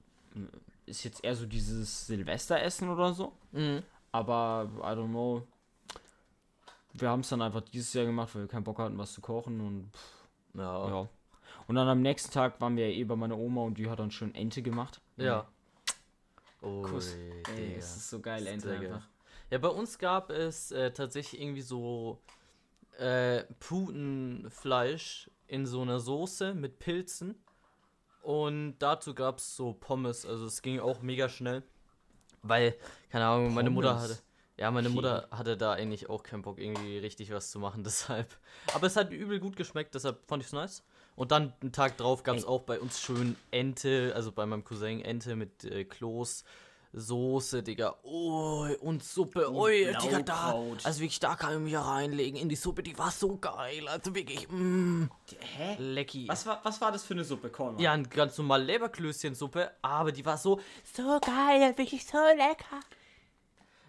ist jetzt eher so dieses Silvesteressen oder so. Mhm. Aber, I don't know. Wir haben es dann einfach dieses Jahr gemacht, weil wir keinen Bock hatten, was zu kochen und pff, ja. ja. Und dann am nächsten Tag waren wir eh bei meiner Oma und die hat dann schön Ente gemacht. Ja. Oh, Kuss. Ey, das ist so geil, Ente einfach. Ja, bei uns gab es äh, tatsächlich irgendwie so äh, Putenfleisch in so einer Soße mit Pilzen. Und dazu gab es so Pommes. Also es ging auch mega schnell. Weil, keine Ahnung, Pommes. meine Mutter hatte. Ja, meine. Mutter hatte da eigentlich auch keinen Bock, irgendwie richtig was zu machen, deshalb. Aber es hat übel gut geschmeckt, deshalb fand ich es nice. Und dann einen Tag drauf gab es auch bei uns schön Ente, also bei meinem Cousin Ente mit äh, Kloß, Soße, Digga. Oh, und Suppe. Oh, Digga, da. Also wirklich, da kann ich mich ja reinlegen in die Suppe, die war so geil. Also wirklich, mm, Hä? lecky. Was war, was war das für eine Suppe, Korn? Ja, ein ganz normal Leberklößchensuppe, aber die war so, so geil, wirklich so lecker.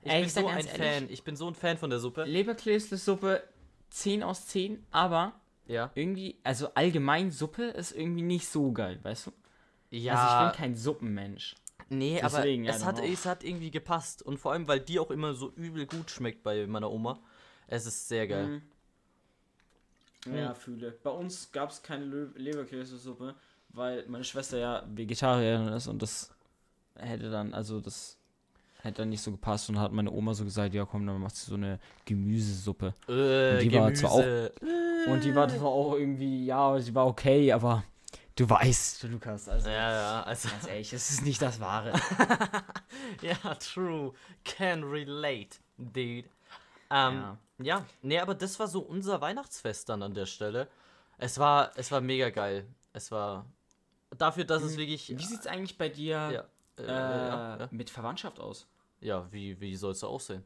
Ich Ey, bin ich so ein ehrlich- Fan, ich bin so ein Fan von der Suppe. Leberklößle-Suppe 10 aus 10, aber Ja. irgendwie, also allgemein Suppe ist irgendwie nicht so geil, weißt du? Ja, Also ich bin kein Suppenmensch. Nee, deswegen, aber ja, es hat, auch. es hat irgendwie gepasst. Und vor allem, weil die auch immer so übel gut schmeckt bei meiner Oma. Es ist sehr geil. Mhm. Ja, fühle. Bei uns gab es keine Lö- Leberkäsesuppe, weil meine Schwester ja Vegetarierin ist und das hätte dann, also das hätte dann nicht so gepasst und hat meine Oma so gesagt, ja komm, dann macht sie so eine Gemüsesuppe. Äh, Und die war zwar auch- Gemüse. Und die war zwar auch irgendwie, ja, sie war okay, aber du weißt, Lukas, also Ja, ja, also. ganz ehrlich, es ist nicht das Wahre. ja, true. Can relate, dude. Ähm, ja. Ja. nee, aber das war so unser Weihnachtsfest dann an der Stelle. Es war, es war mega geil. Es war dafür, dass es wirklich. Wie sieht's eigentlich bei dir ja, äh, äh, ja, ja. mit Verwandtschaft aus? ja, wie, wie soll es aussehen?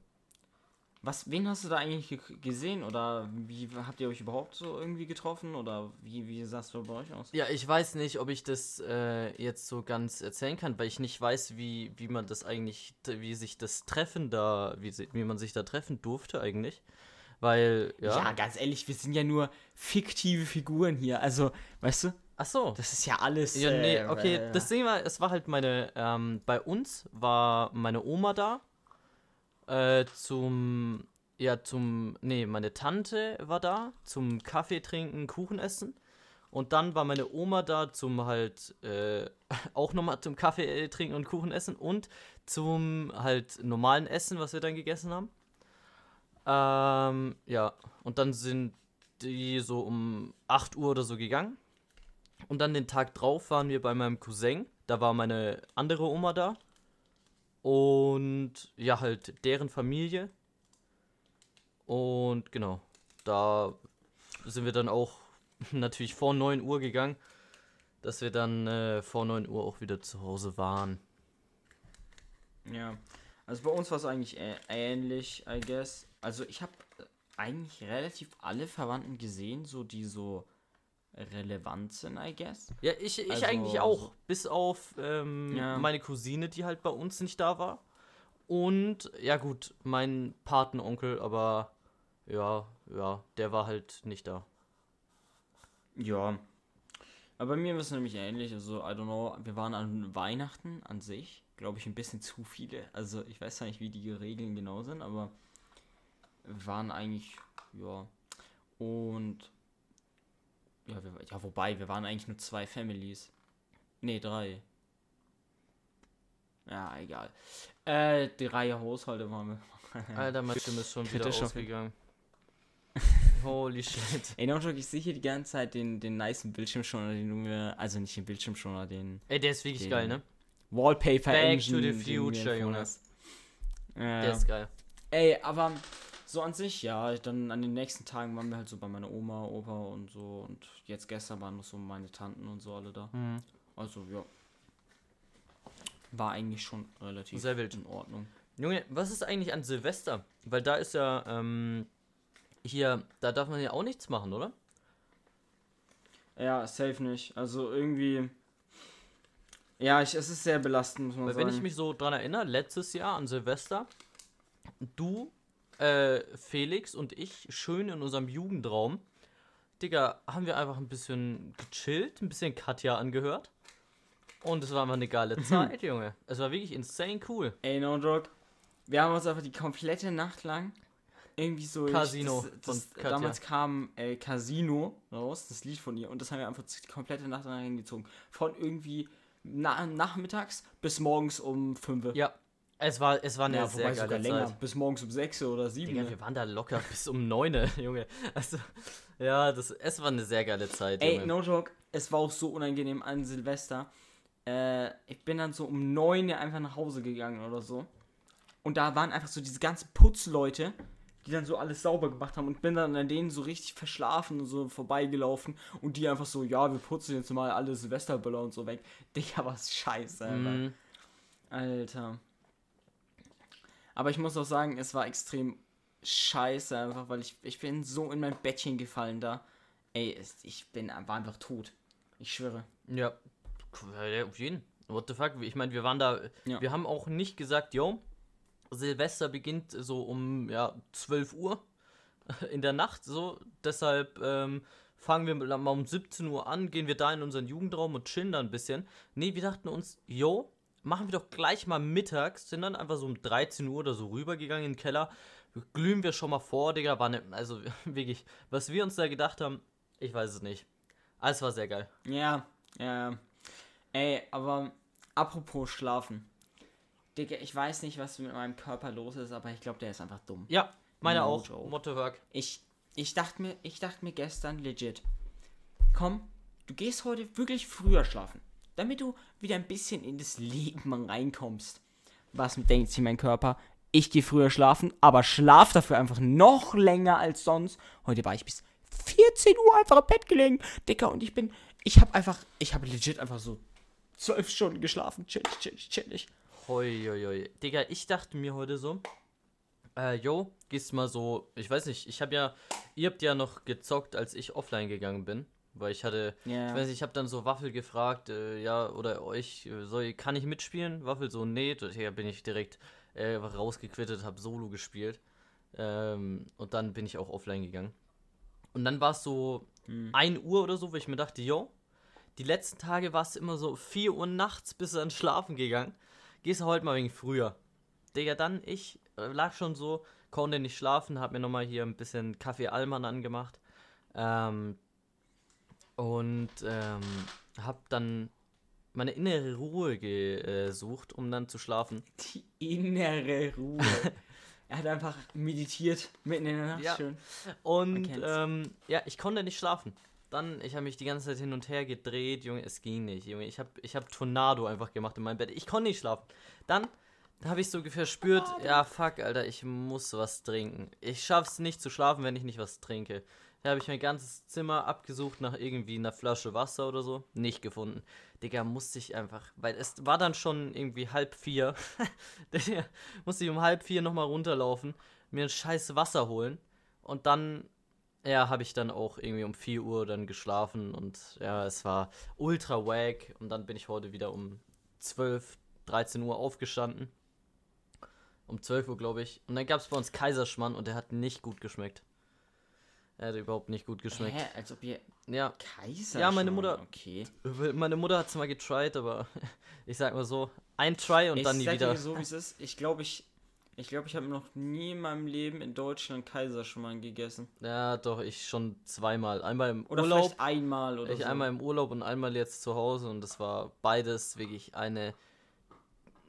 Was, wen hast du da eigentlich ge gesehen oder wie habt ihr euch überhaupt so irgendwie getroffen oder wie, wie sah es so bei euch aus? Ja, ich weiß nicht, ob ich das äh, jetzt so ganz erzählen kann, weil ich nicht weiß, wie, wie man das eigentlich, wie sich das Treffen da, wie, wie man sich da treffen durfte eigentlich. Weil, ja. Ja. ganz ehrlich, wir sind ja nur fiktive Figuren hier. Also, weißt du, Ach so. das ist ja alles. Ja, nee, äh, okay, äh, das Ding war, es war halt meine, ähm, bei uns war meine Oma da, äh, zum, ja, zum, nee, meine Tante war da, zum Kaffee trinken, Kuchen essen. Und dann war meine Oma da zum halt, äh, auch nochmal zum Kaffee äh, trinken und Kuchen essen und zum halt normalen Essen, was wir dann gegessen haben. Ähm, ja, und dann sind die so um 8 Uhr oder so gegangen. Und dann den Tag drauf waren wir bei meinem Cousin. Da war meine andere Oma da. Und ja, halt deren Familie. Und genau, da sind wir dann auch natürlich vor 9 Uhr gegangen, dass wir dann äh, vor 9 Uhr auch wieder zu Hause waren. Ja. Also bei uns war es eigentlich ähnlich, I guess. Also ich habe eigentlich relativ alle Verwandten gesehen, so die so relevant sind, I guess. Ja, ich, ich Also, eigentlich auch. Bis auf ähm, Ja. meine Cousine, die halt bei uns nicht da war. Und, ja gut, mein Patenonkel, aber ja, ja, der war halt nicht da. Ja. Aber bei mir war es nämlich ähnlich. Also, I don't know, wir waren an Weihnachten an sich, glaube ich, ein bisschen zu viele. Also, ich weiß zwar nicht, wie die Regeln genau sind, aber wir waren eigentlich, ja. Und, ja, wir, ja, wobei, wir waren eigentlich nur zwei Families. Nee, drei. Ja, egal. Äh, drei Haushalte waren wir. Alter, meine Stimme ist schon wieder ausgegangen. Holy shit. Ey, Notebook, ich sehe hier die ganze Zeit den, den nicen Bildschirmschoner, den du mir, also nicht den Bildschirmschoner, den Ey, der ist wirklich Den- geil, ne? Wallpaper Back Engine. to the future, Junge. hast. Der Äh, ist geil. ey, aber so an sich, ja, dann an den nächsten Tagen waren wir halt so bei meiner Oma, Opa und so und jetzt gestern waren noch so meine Tanten und so alle da. Mhm. Also, ja. War eigentlich schon relativ Sehr wild. in Ordnung. Junge, was ist eigentlich an Silvester? Weil da ist ja, ähm, hier, da darf man ja auch nichts machen, oder? Ja, safe nicht. Also irgendwie. Ja, ich, es ist sehr belastend, muss man Weil sagen. wenn ich mich so dran erinnere, letztes Jahr an Silvester, du, äh, Felix und ich schön in unserem Jugendraum, Digga, haben wir einfach ein bisschen gechillt, ein bisschen Katja angehört. Und es war einfach eine geile Zeit, Junge. Es war wirklich insane cool. Ey, no joke. Wir haben uns einfach die komplette Nacht lang irgendwie so. Casino Ich, das, das, von Katja. damals kam äh, Casino raus, das Lied von ihr, und das haben wir einfach die komplette Nacht lang hingezogen. Von irgendwie na, nachmittags bis morgens um 5 Ja, es war, es war eine ja, sehr sogar geile länger. Zeit. Bis morgens um 6 oder 7. Digga, wir waren da locker bis um 9, Junge. Also, ja, das, es war eine sehr geile Zeit, Ey, Junge. no joke, es war auch so unangenehm an Silvester. Äh, ich bin dann so um 9 Uhr einfach nach Hause gegangen oder so. Und da waren einfach so diese ganzen Putzleute, die dann so alles sauber gemacht haben und bin dann an denen so richtig verschlafen und so vorbeigelaufen und die einfach so, ja, wir putzen jetzt mal alle Silvesterböller und so weg. Digga, was scheiße, Alter. Mhm. Alter. Aber ich muss auch sagen, es war extrem scheiße einfach, weil ich, ich bin so in mein Bettchen gefallen da. Ey, ich bin war einfach tot. Ich schwöre. Ja, ja, auf jeden. What the fuck? Ich meine, wir waren da. Ja. Wir haben auch nicht gesagt, yo, Silvester beginnt so um ja, 12 Uhr in der Nacht. So, deshalb ähm, fangen wir mal um 17 Uhr an, gehen wir da in unseren Jugendraum und chillen da ein bisschen. Nee, wir dachten uns, yo, machen wir doch gleich mal mittags, sind dann einfach so um 13 Uhr oder so rübergegangen in den Keller. Glühen wir schon mal vor, Digga. War ne, also wirklich, was wir uns da gedacht haben, ich weiß es nicht. Alles war sehr geil. Ja, ja. Ey, aber apropos schlafen. Digga, ich weiß nicht, was mit meinem Körper los ist, aber ich glaube, der ist einfach dumm. Ja, meine No auch. joke. Mottowerk. Ich, ich dachte mir, ich dachte mir gestern legit, komm, du gehst heute wirklich früher schlafen, damit du wieder ein bisschen in das Leben reinkommst. Was denkt sich mein Körper? Ich gehe früher schlafen, aber schlaf dafür einfach noch länger als sonst. Heute war ich bis 14 Uhr einfach im Bett gelegen, Dicker, und ich bin, ich habe einfach, ich habe legit einfach so zwölf Stunden geschlafen, chillig, chillig, chillig. Hoi, hoi, hoi. Digga, ich dachte mir heute so, äh, yo, gehst mal so, ich weiß nicht, ich habe ja, ihr habt ja noch gezockt, als ich offline gegangen bin, weil ich hatte, Ja. ich weiß nicht, ich habe dann so Waffel gefragt, äh, ja, oder euch, äh, soll, kann ich mitspielen? Waffel so, nee, da bin ich direkt äh, rausgequittet, habe Solo gespielt ähm, und dann bin ich auch offline gegangen. Und dann war es so Hm. 1 Uhr oder so, wo ich mir dachte, yo, die letzten Tage war es immer so 4 Uhr nachts, bis dann schlafen gegangen. Gehst du heute mal wegen früher. Digga, dann ich äh, lag schon so, konnte nicht schlafen, hab mir nochmal hier ein bisschen Kaffee Allmann angemacht. Ähm, und ähm, hab dann meine innere Ruhe gesucht, um dann zu schlafen. Die innere Ruhe. er hat einfach meditiert mitten in der Nacht. Ja. Schön. Und ähm, ja, ich konnte nicht schlafen. Dann, ich habe mich die ganze Zeit hin und her gedreht, Junge, es ging nicht, Junge. Ich habe ich hab Tornado einfach gemacht in meinem Bett. Ich konnte nicht schlafen. Dann habe ich so verspürt, ja, fuck, Alter, ich muss was trinken. Ich schaff's nicht zu schlafen, wenn ich nicht was trinke. Da habe ich mein ganzes Zimmer abgesucht nach irgendwie einer Flasche Wasser oder so. Nicht gefunden. Digga, musste ich einfach, weil es war dann schon irgendwie halb vier. Digga, musste ich um halb vier nochmal runterlaufen, mir ein scheiß Wasser holen. Und dann, ja, habe ich dann auch irgendwie um 4 Uhr dann geschlafen und ja, es war ultra wack. Und dann bin ich heute wieder um 12, 13 Uhr aufgestanden. Um 12 Uhr, glaube ich. Und dann gab es bei uns Kaiserschmann und der hat nicht gut geschmeckt. Er hat überhaupt nicht gut geschmeckt. Hä, als ob ihr Ja, Kaiser. Ja, meine schon- Mutter- Okay. meine Mutter hat es mal getried, aber ich sag mal so, ein Try und ich dann nie sag wieder. dir so, wie es ist. Ich glaube, ich, ich, glaube, ich habe noch nie in meinem Leben in Deutschland Kaiserschmarrn gegessen. Ja, doch, ich schon zweimal. Einmal im Oder Urlaub. vielleicht einmal oder Ich so. einmal im Urlaub und einmal jetzt zu Hause und das war beides wirklich eine,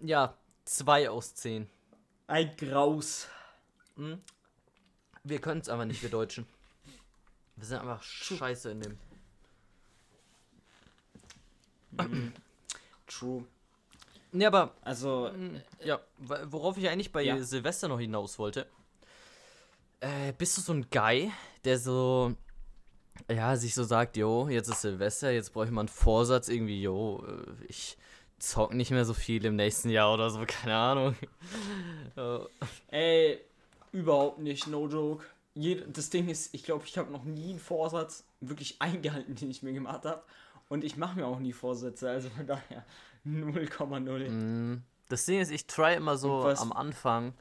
ja, zwei aus zehn. Ein Graus. Hm? Wir können es einfach nicht, wir Deutschen. Wir sind einfach scheiße in dem. True. Ja, aber, Also, ja, wa- worauf ich eigentlich bei Ja. Silvester noch hinaus wollte. Äh, bist du so ein Guy, der so, ja, sich so sagt, jo, jetzt ist Silvester, jetzt brauche ich mal einen Vorsatz, irgendwie, jo, äh, ich zock nicht mehr so viel im nächsten Jahr oder so, keine Ahnung. Äh, ey, überhaupt nicht, no joke. Das Ding ist, ich glaube, ich habe noch nie einen Vorsatz wirklich eingehalten, den ich mir gemacht habe. Und ich mache mir auch nie Vorsätze, also von daher 0,0. Mm, Das Ding ist, ich try immer so am Anfang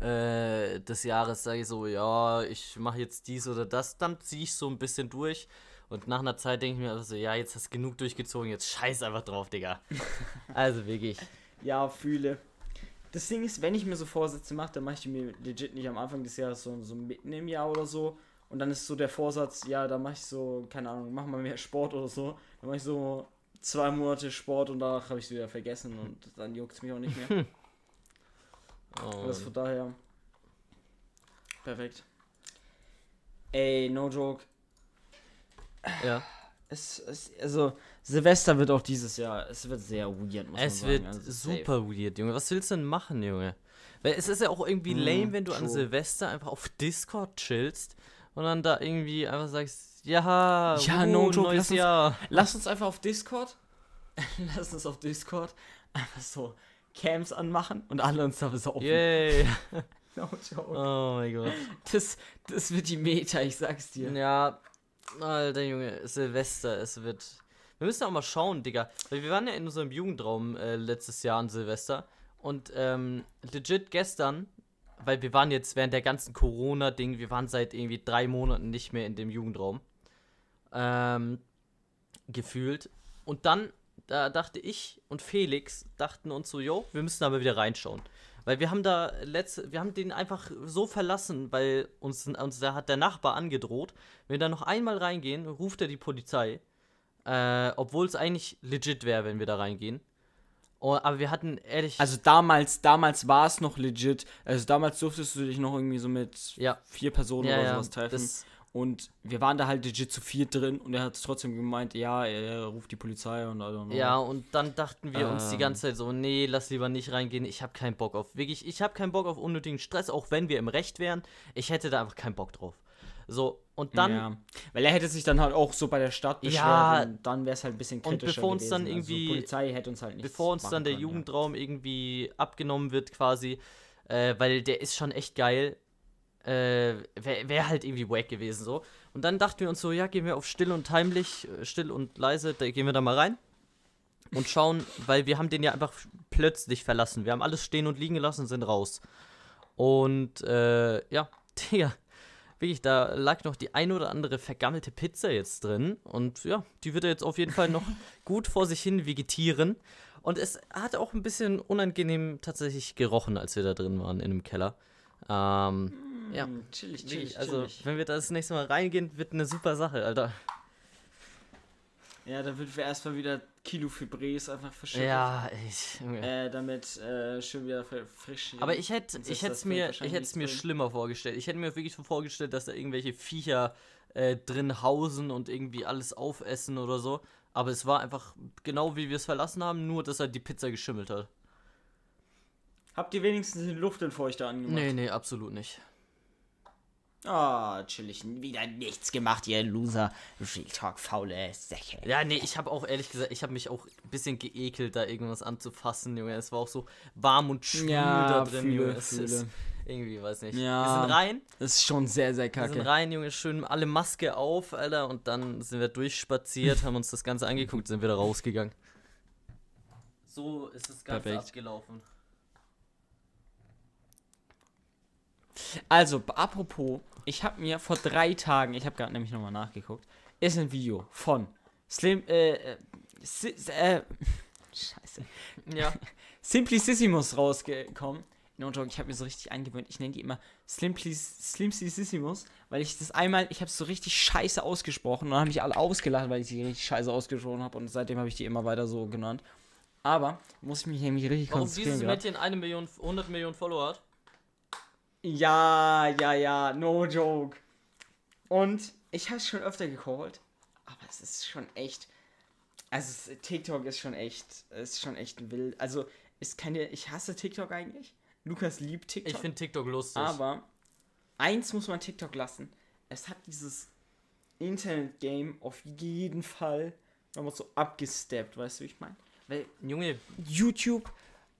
äh, des Jahres, sage ich so, ja, ich mache jetzt dies oder das, dann ziehe ich so ein bisschen durch. Und nach einer Zeit denke ich mir also, ja, jetzt hast du genug durchgezogen, jetzt scheiß einfach drauf, Digga. also wirklich. Ja, fühle. Das Ding ist, wenn ich mir so Vorsätze mache, dann mache ich die mir legit nicht am Anfang des Jahres, so, so mitten im Jahr oder so. Und dann ist so der Vorsatz, ja, da mache ich so, keine Ahnung, mach mal mehr Sport oder so. Dann mache ich so zwei Monate Sport und danach habe ich es wieder vergessen und dann juckt es mich auch nicht mehr. Oh, von daher. Perfekt. Ey, no joke. ja. Es, es, also, Silvester wird auch dieses Jahr, es wird sehr weird, muss Es wird. Also, safe. super weird, Junge. Was willst du denn machen, Junge? Weil es ist ja auch irgendwie Mm, lame, wenn du an true. Silvester einfach auf Discord chillst und dann da irgendwie einfach sagst, ja, Ja, wuhu, no joke, neues lass uns- Jahr. Lass uns einfach auf Discord. Lass uns auf Discord einfach so Cams anmachen und alle uns da besaufen. Yay. No joke. Oh mein Gott. Das, das wird die Meta, ich sag's dir. Ja, alter Junge, Silvester, es wird. Wir müssen auch mal schauen, Digga. Weil wir waren ja in unserem Jugendraum äh, letztes Jahr an Silvester. Und ähm, legit gestern, weil wir waren jetzt während der ganzen Corona-Ding, wir waren seit irgendwie drei Monaten nicht mehr in dem Jugendraum. Ähm, gefühlt. Und dann, da dachte ich und Felix, dachten uns so, jo, wir müssen aber wieder reinschauen. Weil wir haben da letzte, wir haben den einfach so verlassen, weil uns, uns da hat der Nachbar angedroht. Wenn wir da noch einmal reingehen, ruft er die Polizei. Äh, obwohl es eigentlich legit wäre, wenn wir da reingehen. Oh, aber wir hatten ehrlich. Also damals, damals war es noch legit. Also damals durftest du dich noch irgendwie so mit Ja. vier Personen ja, oder ja, sowas treffen. und wir waren da halt legit zu viert drin und er hat trotzdem gemeint, ja, er ruft die Polizei und know. ja, und dann dachten wir uns die Ähm. ganze Zeit so, nee, lass lieber nicht reingehen. Ich habe keinen Bock auf, wirklich, ich habe keinen Bock auf unnötigen Stress, auch wenn wir im Recht wären. Ich hätte da einfach keinen Bock drauf. So, und dann, ja. Weil er hätte sich dann halt auch so bei der Stadt beschwert Ja. und dann wäre es halt ein bisschen Und kritischer bevor uns gewesen. dann also, irgendwie- Polizei hätte uns halt nicht bevor uns dann der Jugendraum irgendwie abgenommen wird quasi, äh, weil der ist schon echt geil, äh, wäre wär halt irgendwie wack gewesen so. Und dann dachten wir uns so, ja, gehen wir auf still und heimlich, äh, still und leise, da gehen wir da mal rein und schauen, weil wir haben den ja einfach plötzlich verlassen. Wir haben alles stehen und liegen gelassen und sind raus. Und äh, ja, Digga, wirklich, da lag noch die ein oder andere vergammelte Pizza jetzt drin. Und ja, die wird jetzt auf jeden Fall noch gut vor sich hin vegetieren. Und es hat auch ein bisschen unangenehm tatsächlich gerochen, als wir da drin waren in dem Keller. Ähm, ja, Hm, chillig, chillig, also chillig. wenn wir da das nächste Mal reingehen, wird eine super Sache, Alter. Ja, da wird wir erstmal wieder Kilo Fibres einfach verschüttet. Ja, ich, Junge. Äh, damit äh, schön wieder fr- frisch. Aber ich hätte ich hätte mir ich hätte es mir schlimmer vorgestellt. Ich hätte mir wirklich so vorgestellt, dass da irgendwelche Viecher äh, drin hausen und irgendwie alles aufessen oder so. Aber es war einfach genau wie wir es verlassen haben, nur dass halt die Pizza geschimmelt hat. Habt ihr wenigstens den Luftentfeuchter angemacht? Nee, nee, absolut nicht. Ah, chillig. Wieder nichts gemacht, ihr Loser. Real Talk, faule Säcke. Ja, nee, ich habe auch ehrlich gesagt, ich habe mich auch ein bisschen geekelt, da irgendwas anzufassen, Junge. Es war auch so warm und schwül Ja, da drin, fühle, Junge. Es fühle. ist irgendwie, weiß nicht. Ja. Wir sind rein, Das ist schon sehr, sehr wir sind kacke. rein, Junge, schön alle Maske auf, Alter, und dann sind wir durchspaziert, haben uns das Ganze angeguckt, sind wieder rausgegangen. So ist das Ganze Perfekt. abgelaufen. Also, apropos, ich habe mir vor drei Tagen, ich habe gerade nämlich nochmal nachgeguckt, ist ein Video von Slim, äh, äh, äh, Scheiße. Ja. Simplicissimus rausgekommen. No joke, ich habe mir so richtig eingewöhnt. Ich nenne die immer Slimplicissimus, weil ich das einmal, ich habe es so richtig scheiße ausgesprochen und dann haben mich alle ausgelacht, weil ich sie richtig scheiße ausgesprochen habe und seitdem habe ich die immer weiter so genannt. Aber muss ich mich nämlich richtig Warum konzentrieren. dieses grad. Mädchen eine Million, 100 Millionen Follower hat? Ja, ja, ja, no joke. Und ich habe es schon öfter gecallt, aber es ist schon echt. Also TikTok ist schon echt, ist schon echt wild. Also ist keine, ich hasse TikTok eigentlich. Lukas liebt TikTok. Ich finde TikTok lustig. aber eins muss man TikTok lassen. Es hat dieses Internet-Game auf jeden Fall nochmal so abgesteppt, weißt du, wie ich meine? Weil Junge, YouTube,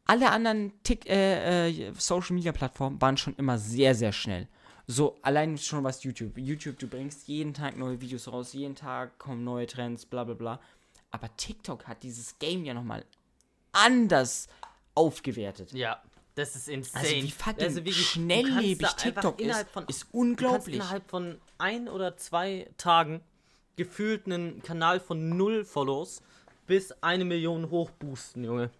alle anderen Tik äh, äh, Social Media Plattformen waren schon immer sehr, sehr schnell. So, allein schon was YouTube. YouTube, du bringst jeden Tag neue Videos raus, jeden Tag kommen neue Trends, bla bla bla. Aber TikTok hat dieses Game ja nochmal anders aufgewertet. ja, das ist insane. Also wie fucking Also du kannst schnelllebig TikTok ist, von ist Du unglaublich. innerhalb von ein oder zwei Tagen gefühlt einen Kanal von null Follows bis eine Million hochboosten, Junge.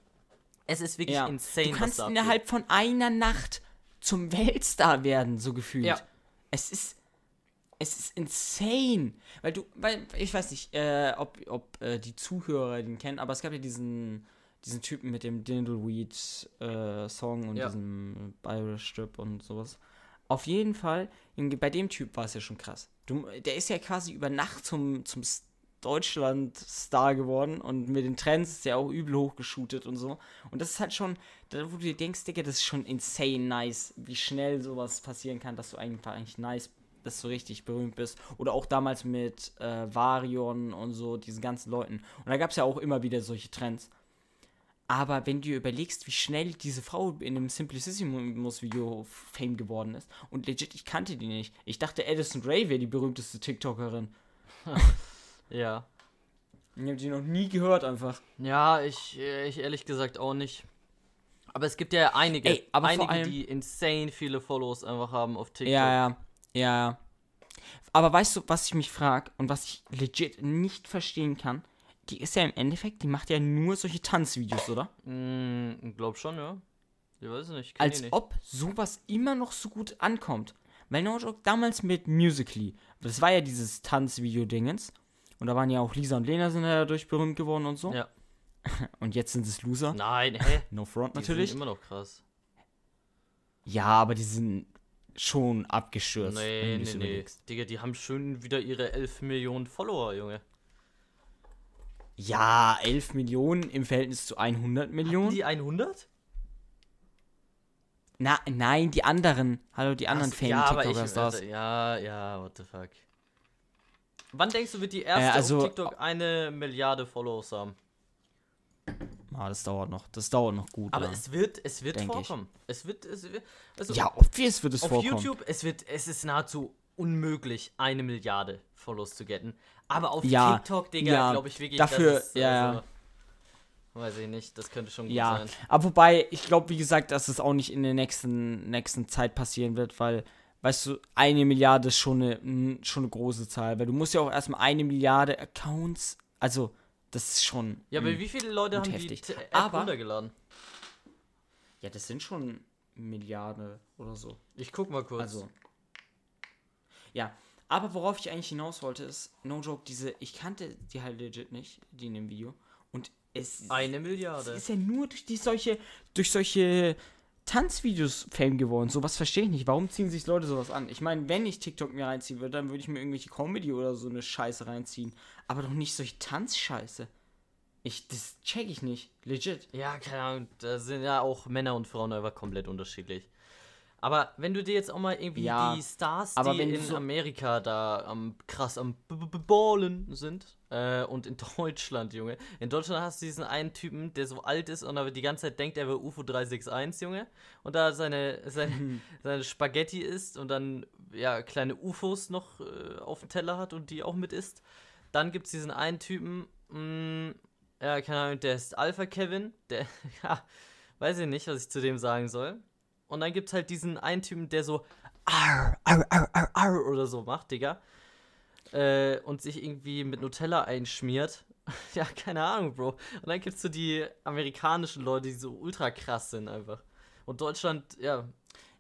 Es ist wirklich Ja. insane, Du kannst innerhalb von einer Nacht zum Weltstar werden, so gefühlt. Ja. Es ist. Es ist insane. Weil du, weil, ich weiß nicht, äh, ob, ob äh, die Zuhörer den kennen, aber es gab ja diesen, diesen Typen mit dem Dindleweed-Song und Ja. diesem Irish-Strip und sowas. Auf jeden Fall, bei dem Typ war es ja schon krass. Du, der ist ja quasi über Nacht zum, zum Deutschland-Star geworden und mit den Trends ist ja auch übel hochgeshootet und so. Und das ist halt schon, wo du dir denkst, Digga, das ist schon insane nice, wie schnell sowas passieren kann, dass du einfach eigentlich nice, dass du richtig berühmt bist. Oder auch damals mit äh, Varion und so, diesen ganzen Leuten. Und da gab es ja auch immer wieder solche Trends. Aber wenn du überlegst, wie schnell diese Frau in dem Simplicissimus-Video Fame geworden ist, und legit, ich kannte die nicht. Ich dachte, Addison Ray wäre die berühmteste TikTokerin. Ja. Ich habe die noch nie gehört einfach. Ja, ich, äh, ich ehrlich gesagt auch nicht. Aber es gibt ja einige, Ey, aber einige, allem- die insane viele Follows einfach haben auf TikTok. Ja, ja, ja. Aber weißt du, was ich mich frage und was ich legit nicht verstehen kann? Die ist ja im Endeffekt, die macht ja nur solche Tanzvideos, oder? Mm, glaub schon, ja. Ich weiß nicht, Als nicht. ob sowas immer noch so gut ankommt. Weil No Joke damals mit Musically, das war ja dieses Tanzvideo-Dingens. Und da waren ja auch Lisa und Lena sind ja dadurch berühmt geworden und so. Ja. Und jetzt sind es Loser. Nein, hä? No front Die natürlich. sind immer noch krass. Ja, aber die sind schon abgestürzt. Nee, nee, nee. Digga, die haben schon wieder ihre 11 Millionen Follower, Junge. Ja, 11 Millionen im Verhältnis zu 100 Millionen. Die 100? Na, nein, die anderen. Hallo, die anderen Ach, Fame ja, ich, TikToker also, ja, ja, what the fuck. Wann denkst du, wird die erste Äh, also- auf TikTok eine Milliarde Follows haben? Ah, das dauert noch. Das dauert noch gut. Aber ja. es wird, es wird Denk ich. vorkommen. Es wird, es wird, also ja, obvious wird es auf vorkommen. YouTube, es wird, es ist nahezu unmöglich, eine Milliarde Follows zu getten. Aber auf Ja, TikTok, Digga, ja, glaube ich wirklich, dafür- das ist, ja, ja. also, weiß ich nicht, das könnte schon gut Ja, sein. aber wobei, ich glaube, wie gesagt, dass es auch nicht in der nächsten, nächsten Zeit passieren wird, weil, weißt du, eine Milliarde ist schon eine, mm, schon eine große Zahl, weil du musst ja auch erstmal eine Milliarde Accounts, also, das ist schon. Ja, aber mm. wie viele Leute haben heftig. die App Aber- runtergeladen? Ja, das sind schon Milliarden oder so. Ich guck mal kurz. Also. Ja, aber worauf ich eigentlich hinaus wollte, ist, no joke, diese, ich kannte die halt legit nicht, die in dem Video. Und es eine Milliarde. ist ja nur durch die solche, durch solche Tanzvideos Fame geworden. Sowas verstehe ich nicht. Warum ziehen sich Leute sowas an? Ich meine, wenn ich TikTok mir reinziehen würde, dann würde ich mir irgendwelche Comedy oder so eine Scheiße reinziehen. Aber doch nicht solche Tanzscheiße. Ich, das check ich nicht. Legit. Ja, keine Ahnung, da sind ja auch Männer und Frauen einfach komplett unterschiedlich. Aber wenn du dir jetzt auch mal irgendwie Ja, die Stars, die in so- Amerika da am krass am B -B Ballen sind äh, und in Deutschland, Junge. In Deutschland hast du diesen einen Typen, der so alt ist und aber die ganze Zeit denkt, er wäre UFO 361, Junge. Und da seine, seine, seine Spaghetti isst und dann ja kleine UFOs noch äh, auf dem Teller hat und die auch mit isst. Dann gibt es diesen einen Typen, mh, ja, keine Ahnung, der ist Alpha Kevin, der, ja, weiß ich nicht, was ich zu dem sagen soll. Und dann gibt's halt diesen einen Typen, der so arr, arr, arr, arr, arr oder so macht, Digga. Äh, und sich irgendwie mit Nutella einschmiert. ja, keine Ahnung, Bro. Und dann gibt's so die amerikanischen Leute, die so ultra krass sind einfach. Und Deutschland, ja,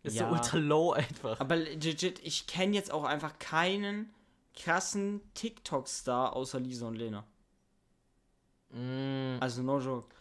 ist Ja. so ultra low einfach. Aber legit, ich kenne jetzt auch einfach keinen krassen TikTok-Star außer Lisa und Lena. Mm, Also no joke.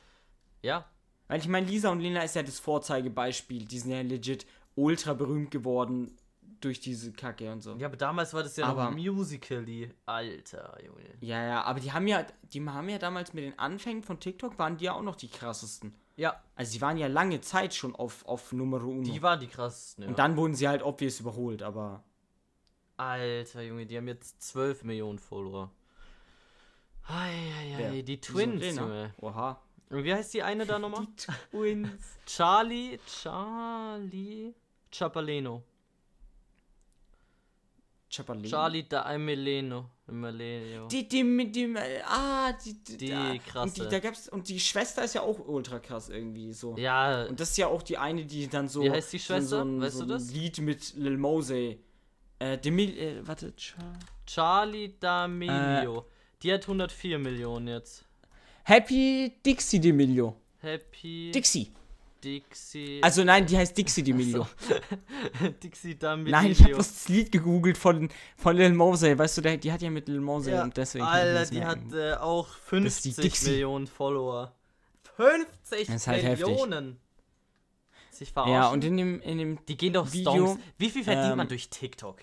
ja, Weil ich meine, Lisa und Lena ist ja das Vorzeigebeispiel. Die sind ja legit ultra berühmt geworden durch diese Kacke und so. ja, aber damals war das ja Aber- noch Musically. Alter, Junge. Ja, ja, aber die haben ja, die haben ja damals mit den Anfängen von TikTok waren die ja auch noch die krassesten. Ja, Also die waren ja lange Zeit schon auf, auf Nummer uno. die waren die krassesten. Ja. und dann wurden sie halt obvious überholt, aber Alter, Junge, die haben jetzt 12 Millionen Follower. Eieiei, die Twins? Junge. Oha. Und wie heißt die eine da nochmal? Die Twins. Charlie, Charlie Chapaleno. Chapalin. Charlie D'Ameleno. Ameleno. Die, die mit dem, ah, die, die, Die da, krasse. Und die, da gab's, und die Schwester ist ja auch ultra krass irgendwie so. Ja, Und das ist ja auch die eine, die dann so. Wie heißt die Schwester? So ein, Weißt so du das? Lied mit Lil Mosey. Äh, Demil, äh, warte, Cha- Charlie D'Amelio. Äh. Die hat 104 Millionen jetzt. Happy Dixie D'Amelio. Happy Dixie. Dixie. Also nein, die heißt Dixie D'Amelio. Dixie D'Amelio. Nein, ich habe das Lied gegoogelt von, von Lil Mosey. Weißt du, der, die hat ja mit Lil Mosey Ja, und deswegen. Alter, die hat äh, auch ist die 50 Dixie. Millionen Follower. 50 Das ist halt heftig. Millionen. Sich verarschen. Ja, und in dem, in dem die gehen doch Video, Stonks. Wie viel verdient ähm, man durch TikTok?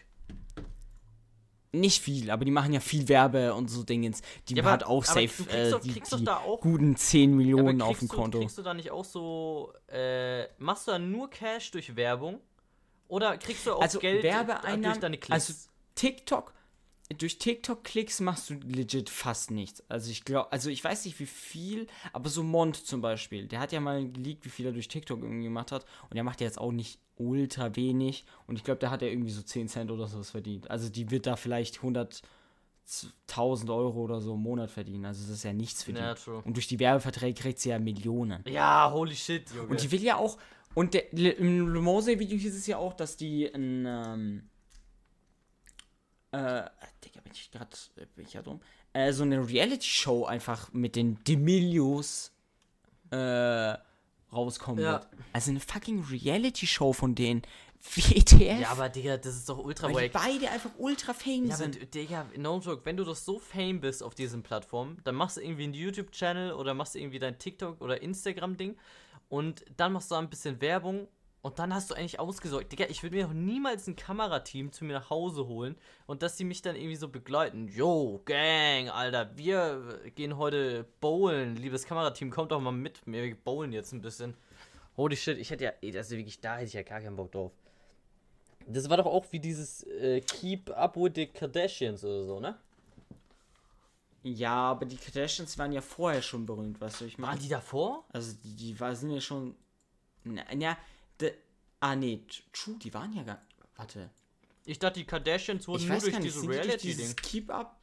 Nicht viel, aber die machen ja viel Werbe und so Dingens. Die Ja, aber- hat auch aber safe du kriegst äh, doch- die, die da auch- guten 10 Aber Millionen auf dem kriegst Konto. Du, kriegst du da nicht auch so, äh, machst du da nur Cash durch Werbung? Oder kriegst du auch also Geld durch Werbeeinnahmen, deine Klicks? also TikTok, durch TikTok-Klicks machst du legit fast nichts. Also ich glaube, also ich weiß nicht wie viel, aber so Mont zum Beispiel, der hat ja mal geleakt, wie viel er durch TikTok irgendwie gemacht hat und der macht ja jetzt auch nicht ultra wenig und ich glaube, der hat ja irgendwie so 10 Cent oder sowas verdient. Also die wird da vielleicht 100.000 Euro oder so im Monat verdienen. Also das ist ja nichts für die. Ja, true. Und durch die Werbeverträge kriegt sie ja Millionen. ja, holy shit, Junge. Und die will ja auch. Und der, im Le Mans-Video hieß es ja auch, dass die ein. Ähm, äh, Digga, bin ich gerade. Bin ich ja dumm. Äh, so eine Reality-Show einfach mit den Demilios äh, rauskommen Ja. wird. Also eine fucking Reality-Show von denen. WTF? ja, aber Digga, das ist doch ultra weil wack. beide einfach ultra fame Ja, aber sind. du- Digga, no joke, wenn du doch so fame bist auf diesen Plattformen, dann machst du irgendwie einen YouTube-Channel oder machst du irgendwie dein TikTok- oder Instagram-Ding und dann machst du da ein bisschen Werbung und dann hast du eigentlich ausgesorgt. Digga, ich würde mir doch niemals ein Kamerateam zu mir nach Hause holen und dass die mich dann irgendwie so begleiten. Yo, Gang, Alter, wir gehen heute bowlen. Liebes Kamerateam, kommt doch mal mit. Wir bowlen jetzt ein bisschen. Holy shit, ich hätte ja, ey, das ist wirklich, da hätte ich ja gar keinen Bock drauf. Das war doch auch wie dieses äh, Keep Up with the Kardashians oder so, ne? Ja, aber die Kardashians waren ja vorher schon berühmt, weißt du, ich meine. Waren die davor? Also die, die war, sind ja schon. Na, ja, de, ah nee, True, die waren ja gar. Warte. Ich dachte, die Kardashians wurden Ich nur weiß durch gar nicht, diese Reality-Ding. dieses Keep Up?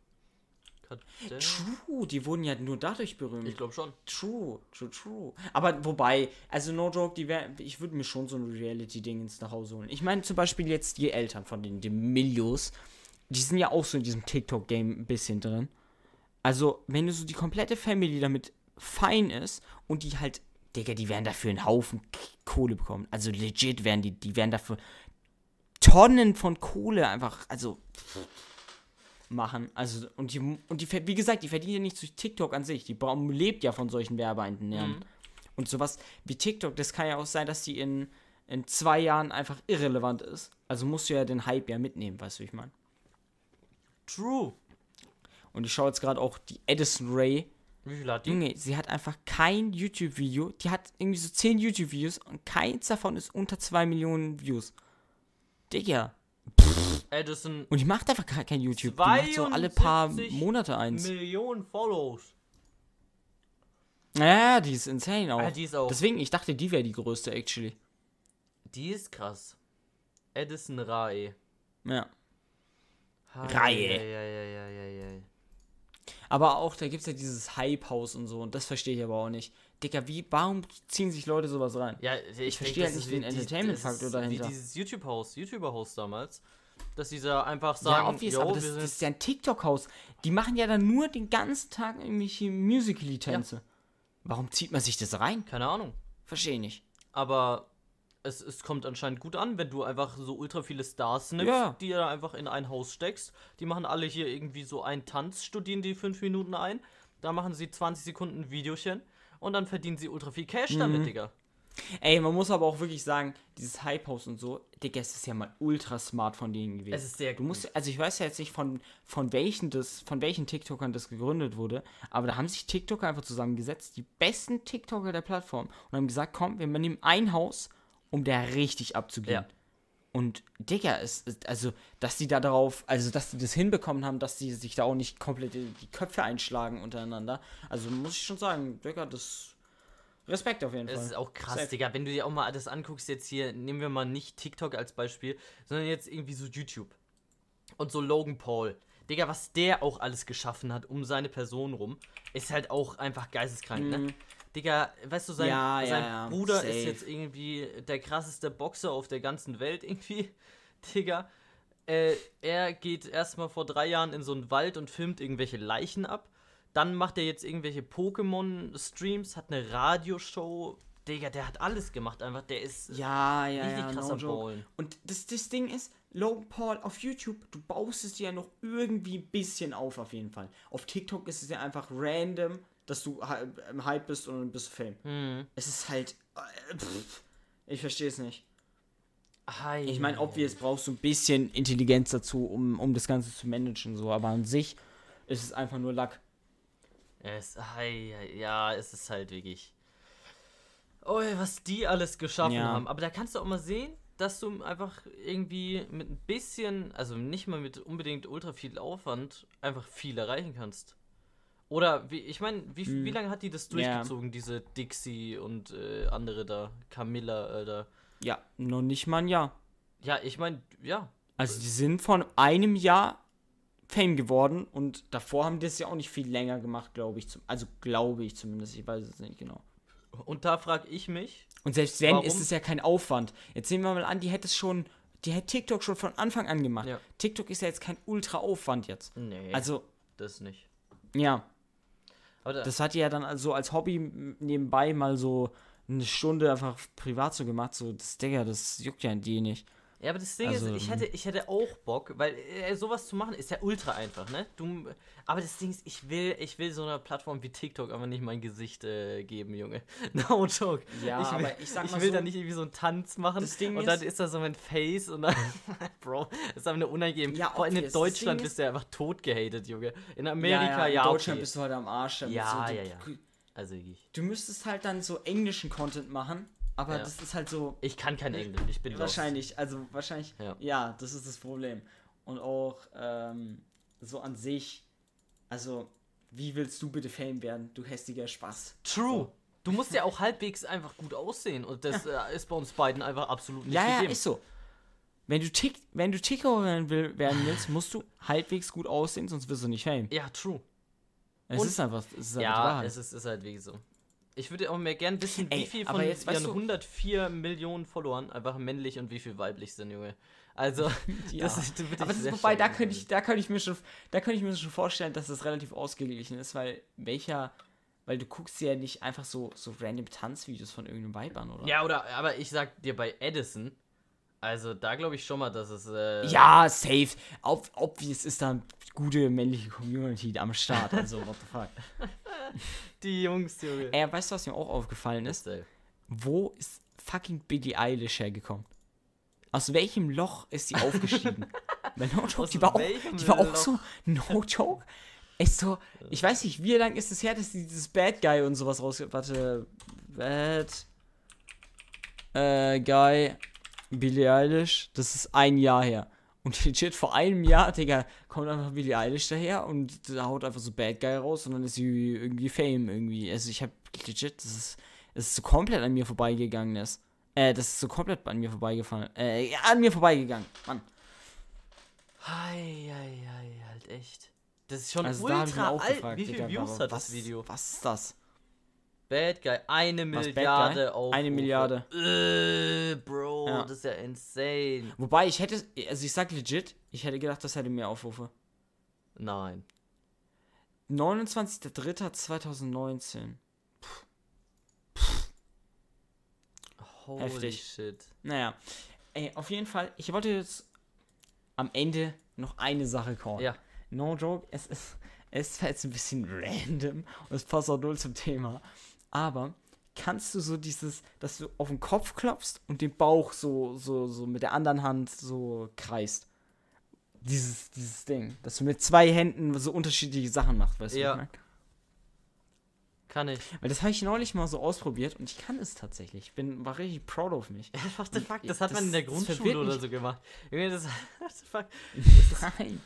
True, die wurden ja nur dadurch berühmt. Ich glaube schon. True, true, true. Aber wobei, also no joke, die wär, ich würde mir schon so ein Reality-Ding ins nach Hause holen. Ich meine zum Beispiel jetzt die Eltern von den Demilios, die sind ja auch so in diesem TikTok-Game ein bisschen drin. Also, wenn du so die komplette Family damit fein ist und die halt, Digga, die werden dafür einen Haufen Kohle bekommen. Also legit werden die, die werden dafür Tonnen von Kohle einfach, also machen. Also, und die, und die, wie gesagt, die verdienen ja nicht durch TikTok an sich. Die bra- lebt ja von solchen Werbeeinnahmen. Mhm. Und sowas wie TikTok, das kann ja auch sein, dass die in, in zwei Jahren einfach irrelevant ist. Also musst du ja den Hype ja mitnehmen, weißt du, wie ich meine. True. Und ich schaue jetzt gerade auch die Edison Ray. Wie viel hat die? Junge, sie hat einfach kein YouTube-Video. Die hat irgendwie so 10 YouTube-Videos und keins davon ist unter 2 Millionen Views. Digga. Edison Und die macht einfach gar kein YouTube. Die macht so alle paar 72 Monate eins. Millionen Follows. Ja, die ist insane auch. Ah, die ist auch. Deswegen, ich dachte, die wäre die größte, actually. Die ist krass. Edison Rae. Ja. Reihe. Ja, ja, ja, ja, ja, ja. Aber auch, da gibt es ja dieses Hype-Haus und so, und das verstehe ich aber auch nicht. Dicker, wie, warum ziehen sich Leute sowas rein? Ja, ich, Ich verstehe halt nicht den Entertainment-Faktor dahinter. Wie dieses YouTube-Haus, YouTuber-Haus damals. Dass die da einfach Ja, sagen, obvious, yo, aber das, das ist ja ein TikTok-Haus. Die machen ja dann nur den ganzen Tag irgendwelche Musical.ly-Tänze. Warum zieht man sich das rein? keine Ahnung. Verstehe ich nicht. Aber es, es kommt anscheinend gut an, wenn du einfach so ultra viele Stars nimmst, Ja. die da einfach in ein Haus steckst. Die machen alle hier irgendwie so einen Tanz, studieren die fünf Minuten ein. Da machen sie 20 Sekunden ein Videochen und dann verdienen sie ultra viel Cash Mhm. damit, Digga. Ey, man muss aber auch wirklich sagen, dieses Hype-Haus und so, Digga, es ist ja mal ultra smart von denen gewesen. Es ist sehr Du musst, also ich weiß ja jetzt nicht von, von welchen das, von welchen TikTokern das gegründet wurde, aber da haben sich TikToker einfach zusammengesetzt, die besten TikToker der Plattform, und haben gesagt, komm, wir nehmen ein Haus, um da richtig abzugehen. Ja. Und Digga, es ist, also, dass die da darauf, also dass die das hinbekommen haben, dass die sich da auch nicht komplett die Köpfe einschlagen untereinander. Also muss ich schon sagen, Digga, das Respekt auf jeden Es Fall. ist auch krass, Safe. Digga. Wenn du dir auch mal das anguckst, jetzt hier, nehmen wir mal nicht TikTok als Beispiel, sondern jetzt irgendwie so YouTube. Und so Logan Paul. Digga, was der auch alles geschaffen hat um seine Person rum, ist halt auch einfach geisteskrank, ne? Digga, weißt du, sein. Ja, sein ja, Bruder safe. ist jetzt irgendwie der krasseste Boxer auf der ganzen Welt irgendwie. Digga. Äh, er geht erstmal vor drei Jahren in so einen Wald und filmt irgendwelche Leichen ab. Dann macht er jetzt irgendwelche Pokémon-Streams, hat eine Radioshow. Digga, der hat alles gemacht einfach. Der ist Ja, ja, richtig ja, krasser no. Und das, das Ding ist, Logan Paul auf YouTube, du baust es dir ja noch irgendwie ein bisschen auf, auf jeden Fall. Auf TikTok ist es ja einfach random, dass du im Hype bist und dann bist du Fame. Hm. Es ist halt. äh, pff, ich verstehe es nicht. Hi. Ich meine, obvious brauchst du ein bisschen Intelligenz dazu, um, um das Ganze zu managen, so, aber an sich ist es einfach nur Lack. Es, hi, ja, es ist halt wirklich. Oh, was die alles geschaffen Ja. haben. Aber da kannst du auch mal sehen, dass du einfach irgendwie mit ein bisschen, also nicht mal mit unbedingt ultra viel Aufwand, einfach viel erreichen kannst. Oder, wie, ich meine, wie, Hm. wie lange hat die das Ja. durchgezogen, diese Dixie und äh, andere da, Camilla, äh, da? Ja, noch nicht mal ein Jahr. Ja, ich meine, ja. Also die sind von einem Jahr Fame geworden und davor haben die das ja auch nicht viel länger gemacht, glaube ich. Zum, also glaube ich zumindest, ich weiß es nicht genau. Und da frage ich mich, Und selbst wenn, Warum? ist es ja kein Aufwand. Jetzt sehen wir mal an, die hätte es schon, die hätte TikTok schon von Anfang an gemacht. Ja. TikTok ist ja jetzt kein Ultra-Aufwand jetzt. nee, Also, das nicht. ja, da, das hat die ja dann also als Hobby nebenbei mal so eine Stunde einfach privat so gemacht. So, das, Digga, das juckt ja die nicht. Ja, aber das Ding Also, ist, ich hm. hätte, ich hätte auch Bock, weil äh, sowas zu machen ist ja ultra einfach, ne? Du, aber das Ding ist, ich will, ich will so einer Plattform wie TikTok aber nicht mein Gesicht äh, geben, Junge. No joke. Ja, ich will, aber ich sag mal will so, da nicht irgendwie so einen Tanz machen das Ding und dann ist- ist da so mein Face und dann, Bro, das ist einfach nur unangenehm. Ja, Vor allem in Deutschland bist du ja einfach tot gehatet, Junge. In Amerika, ja, in Deutschland okay. bist du heute am Arsch. Ja, so, du, ja, ja. Also ich, Du müsstest halt dann so englischen Content machen, aber Ja. das ist halt so ich kann kein Englisch, ich bin wahrscheinlich, also wahrscheinlich, Ja. ja. das ist das Problem. Und auch ähm, so an sich, also wie willst du bitte Fame werden, du hässlicher Spaß? True. Du musst ja auch halbwegs einfach gut aussehen und das äh, ist bei uns beiden einfach absolut nicht Ja, ja, gegeben. ist so. Wenn du, Tick, wenn du TikTokerin will, werden willst, musst du halbwegs gut aussehen, sonst wirst du nicht Fame. Ja, true. Es Und- ist einfach, es ist einfach Ja, es ist, ist halt wirklich so. Ich würde auch mehr gern wissen, wie Ey, viel von jetzt, ihren weißt du- 104 Millionen Followern einfach männlich und wie viel weiblich sind, Junge. Also, Ja. das ist, Aber das, sehr wobei, da könnte ich, da könnte ich mir schon, da könnte ich mir schon vorstellen, dass das relativ ausgeglichen ist, weil welcher, weil du guckst ja nicht einfach so, so random Tanzvideos von irgendeinem Weib an, oder? Ja, oder, aber ich sag dir bei Edison, also da glaube ich schon mal, dass es. Äh, Ja, safe. Ob, obvious ist da eine gute männliche Community am Start, also what the fuck. Die Jungs, Junge. Ey, weißt du, was mir auch aufgefallen ist? Ist, Wo ist fucking Billie Eilish hergekommen? Aus welchem Loch ist sie aufgestiegen? Weil no joke, die war, auch, die war auch so, no joke. Ist so, ich weiß nicht, wie lange ist es her, dass sie dieses Bad Guy und sowas raus. Warte, Bad äh, Guy, Billie Eilish, das ist ein Jahr her. Und legit vor einem Jahr, Digga, kommt einfach Billie Eilish daher und haut einfach so Bad Guy raus und dann ist sie irgendwie Fame irgendwie. Also ich hab legit, das ist, das ist so komplett an mir vorbeigegangen ist. Äh, das ist so komplett an mir vorbeigefallen. Äh, an mir vorbeigegangen. Mann. Hei, hei, hei, halt echt. Das ist schon Also da ultra alt. gefragt, Wie viele Views hat was, das Video? Was ist das? Bad Guy, eine Milliarde Guy? Aufrufe. Eine Milliarde. Äh, Bro, Ja. das ist ja insane. Wobei, ich hätte, also ich sag legit, ich hätte gedacht, das hätte mehr Aufrufe. Nein. 29.03.2019. Holy Heftig. shit. Naja, ey, auf jeden Fall, ich wollte jetzt am Ende noch eine Sache callen. Ja. No joke, es ist, es ist jetzt ein bisschen random und es passt auch null zum Thema, aber kannst du so dieses, dass du auf den Kopf klopfst und den Bauch so, so, so mit der anderen Hand so kreist? Dieses, dieses Ding, dass du mit zwei Händen so unterschiedliche Sachen machst, weißt Ja. du? mein? Kann ich. Weil das habe ich neulich mal so ausprobiert und ich kann es tatsächlich. Ich bin, war richtig proud of mich. What the fuck? Das Ja, hat man in der das- das Grundschule oder so gemacht. Junge, das. What the fuck? Nein.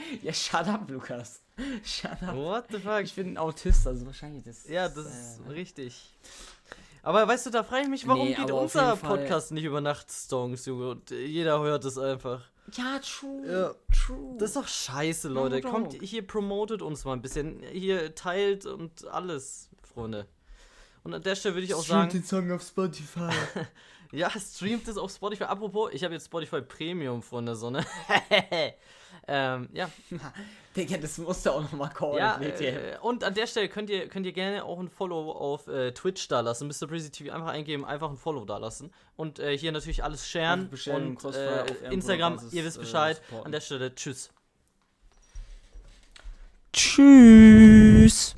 ja, shut up, Lukas. Shut up. What the fuck? Ich bin ein Autist, also wahrscheinlich das. Ja, das ist äh, richtig. Aber weißt du, da frage ich mich, warum Nee, geht unser jeden Fall- Podcast nicht über Nachtsongs, Junge? Und jeder hört es einfach. Ja, true. Ja. True. Das ist doch scheiße, Leute. No Kommt hier, promotet uns mal ein bisschen. Hier teilt und alles, Freunde. Und an der Stelle würde ich auch sagen, den Song auf Spotify. ja, streamt es auf Spotify. Apropos, ich habe jetzt Spotify Premium, Freunde, Sonne. ähm, ja, Digga, das musst du auch nochmal callen. ja äh, und an der Stelle könnt ihr, könnt ihr gerne auch ein Follow auf äh, Twitch da lassen. Mr. Breezy TV einfach eingeben, einfach ein Follow da lassen. Und äh, hier natürlich alles sharen. Und äh, auf Instagram, ihr wisst äh, Bescheid. an der Stelle, tschüss. Tschüss.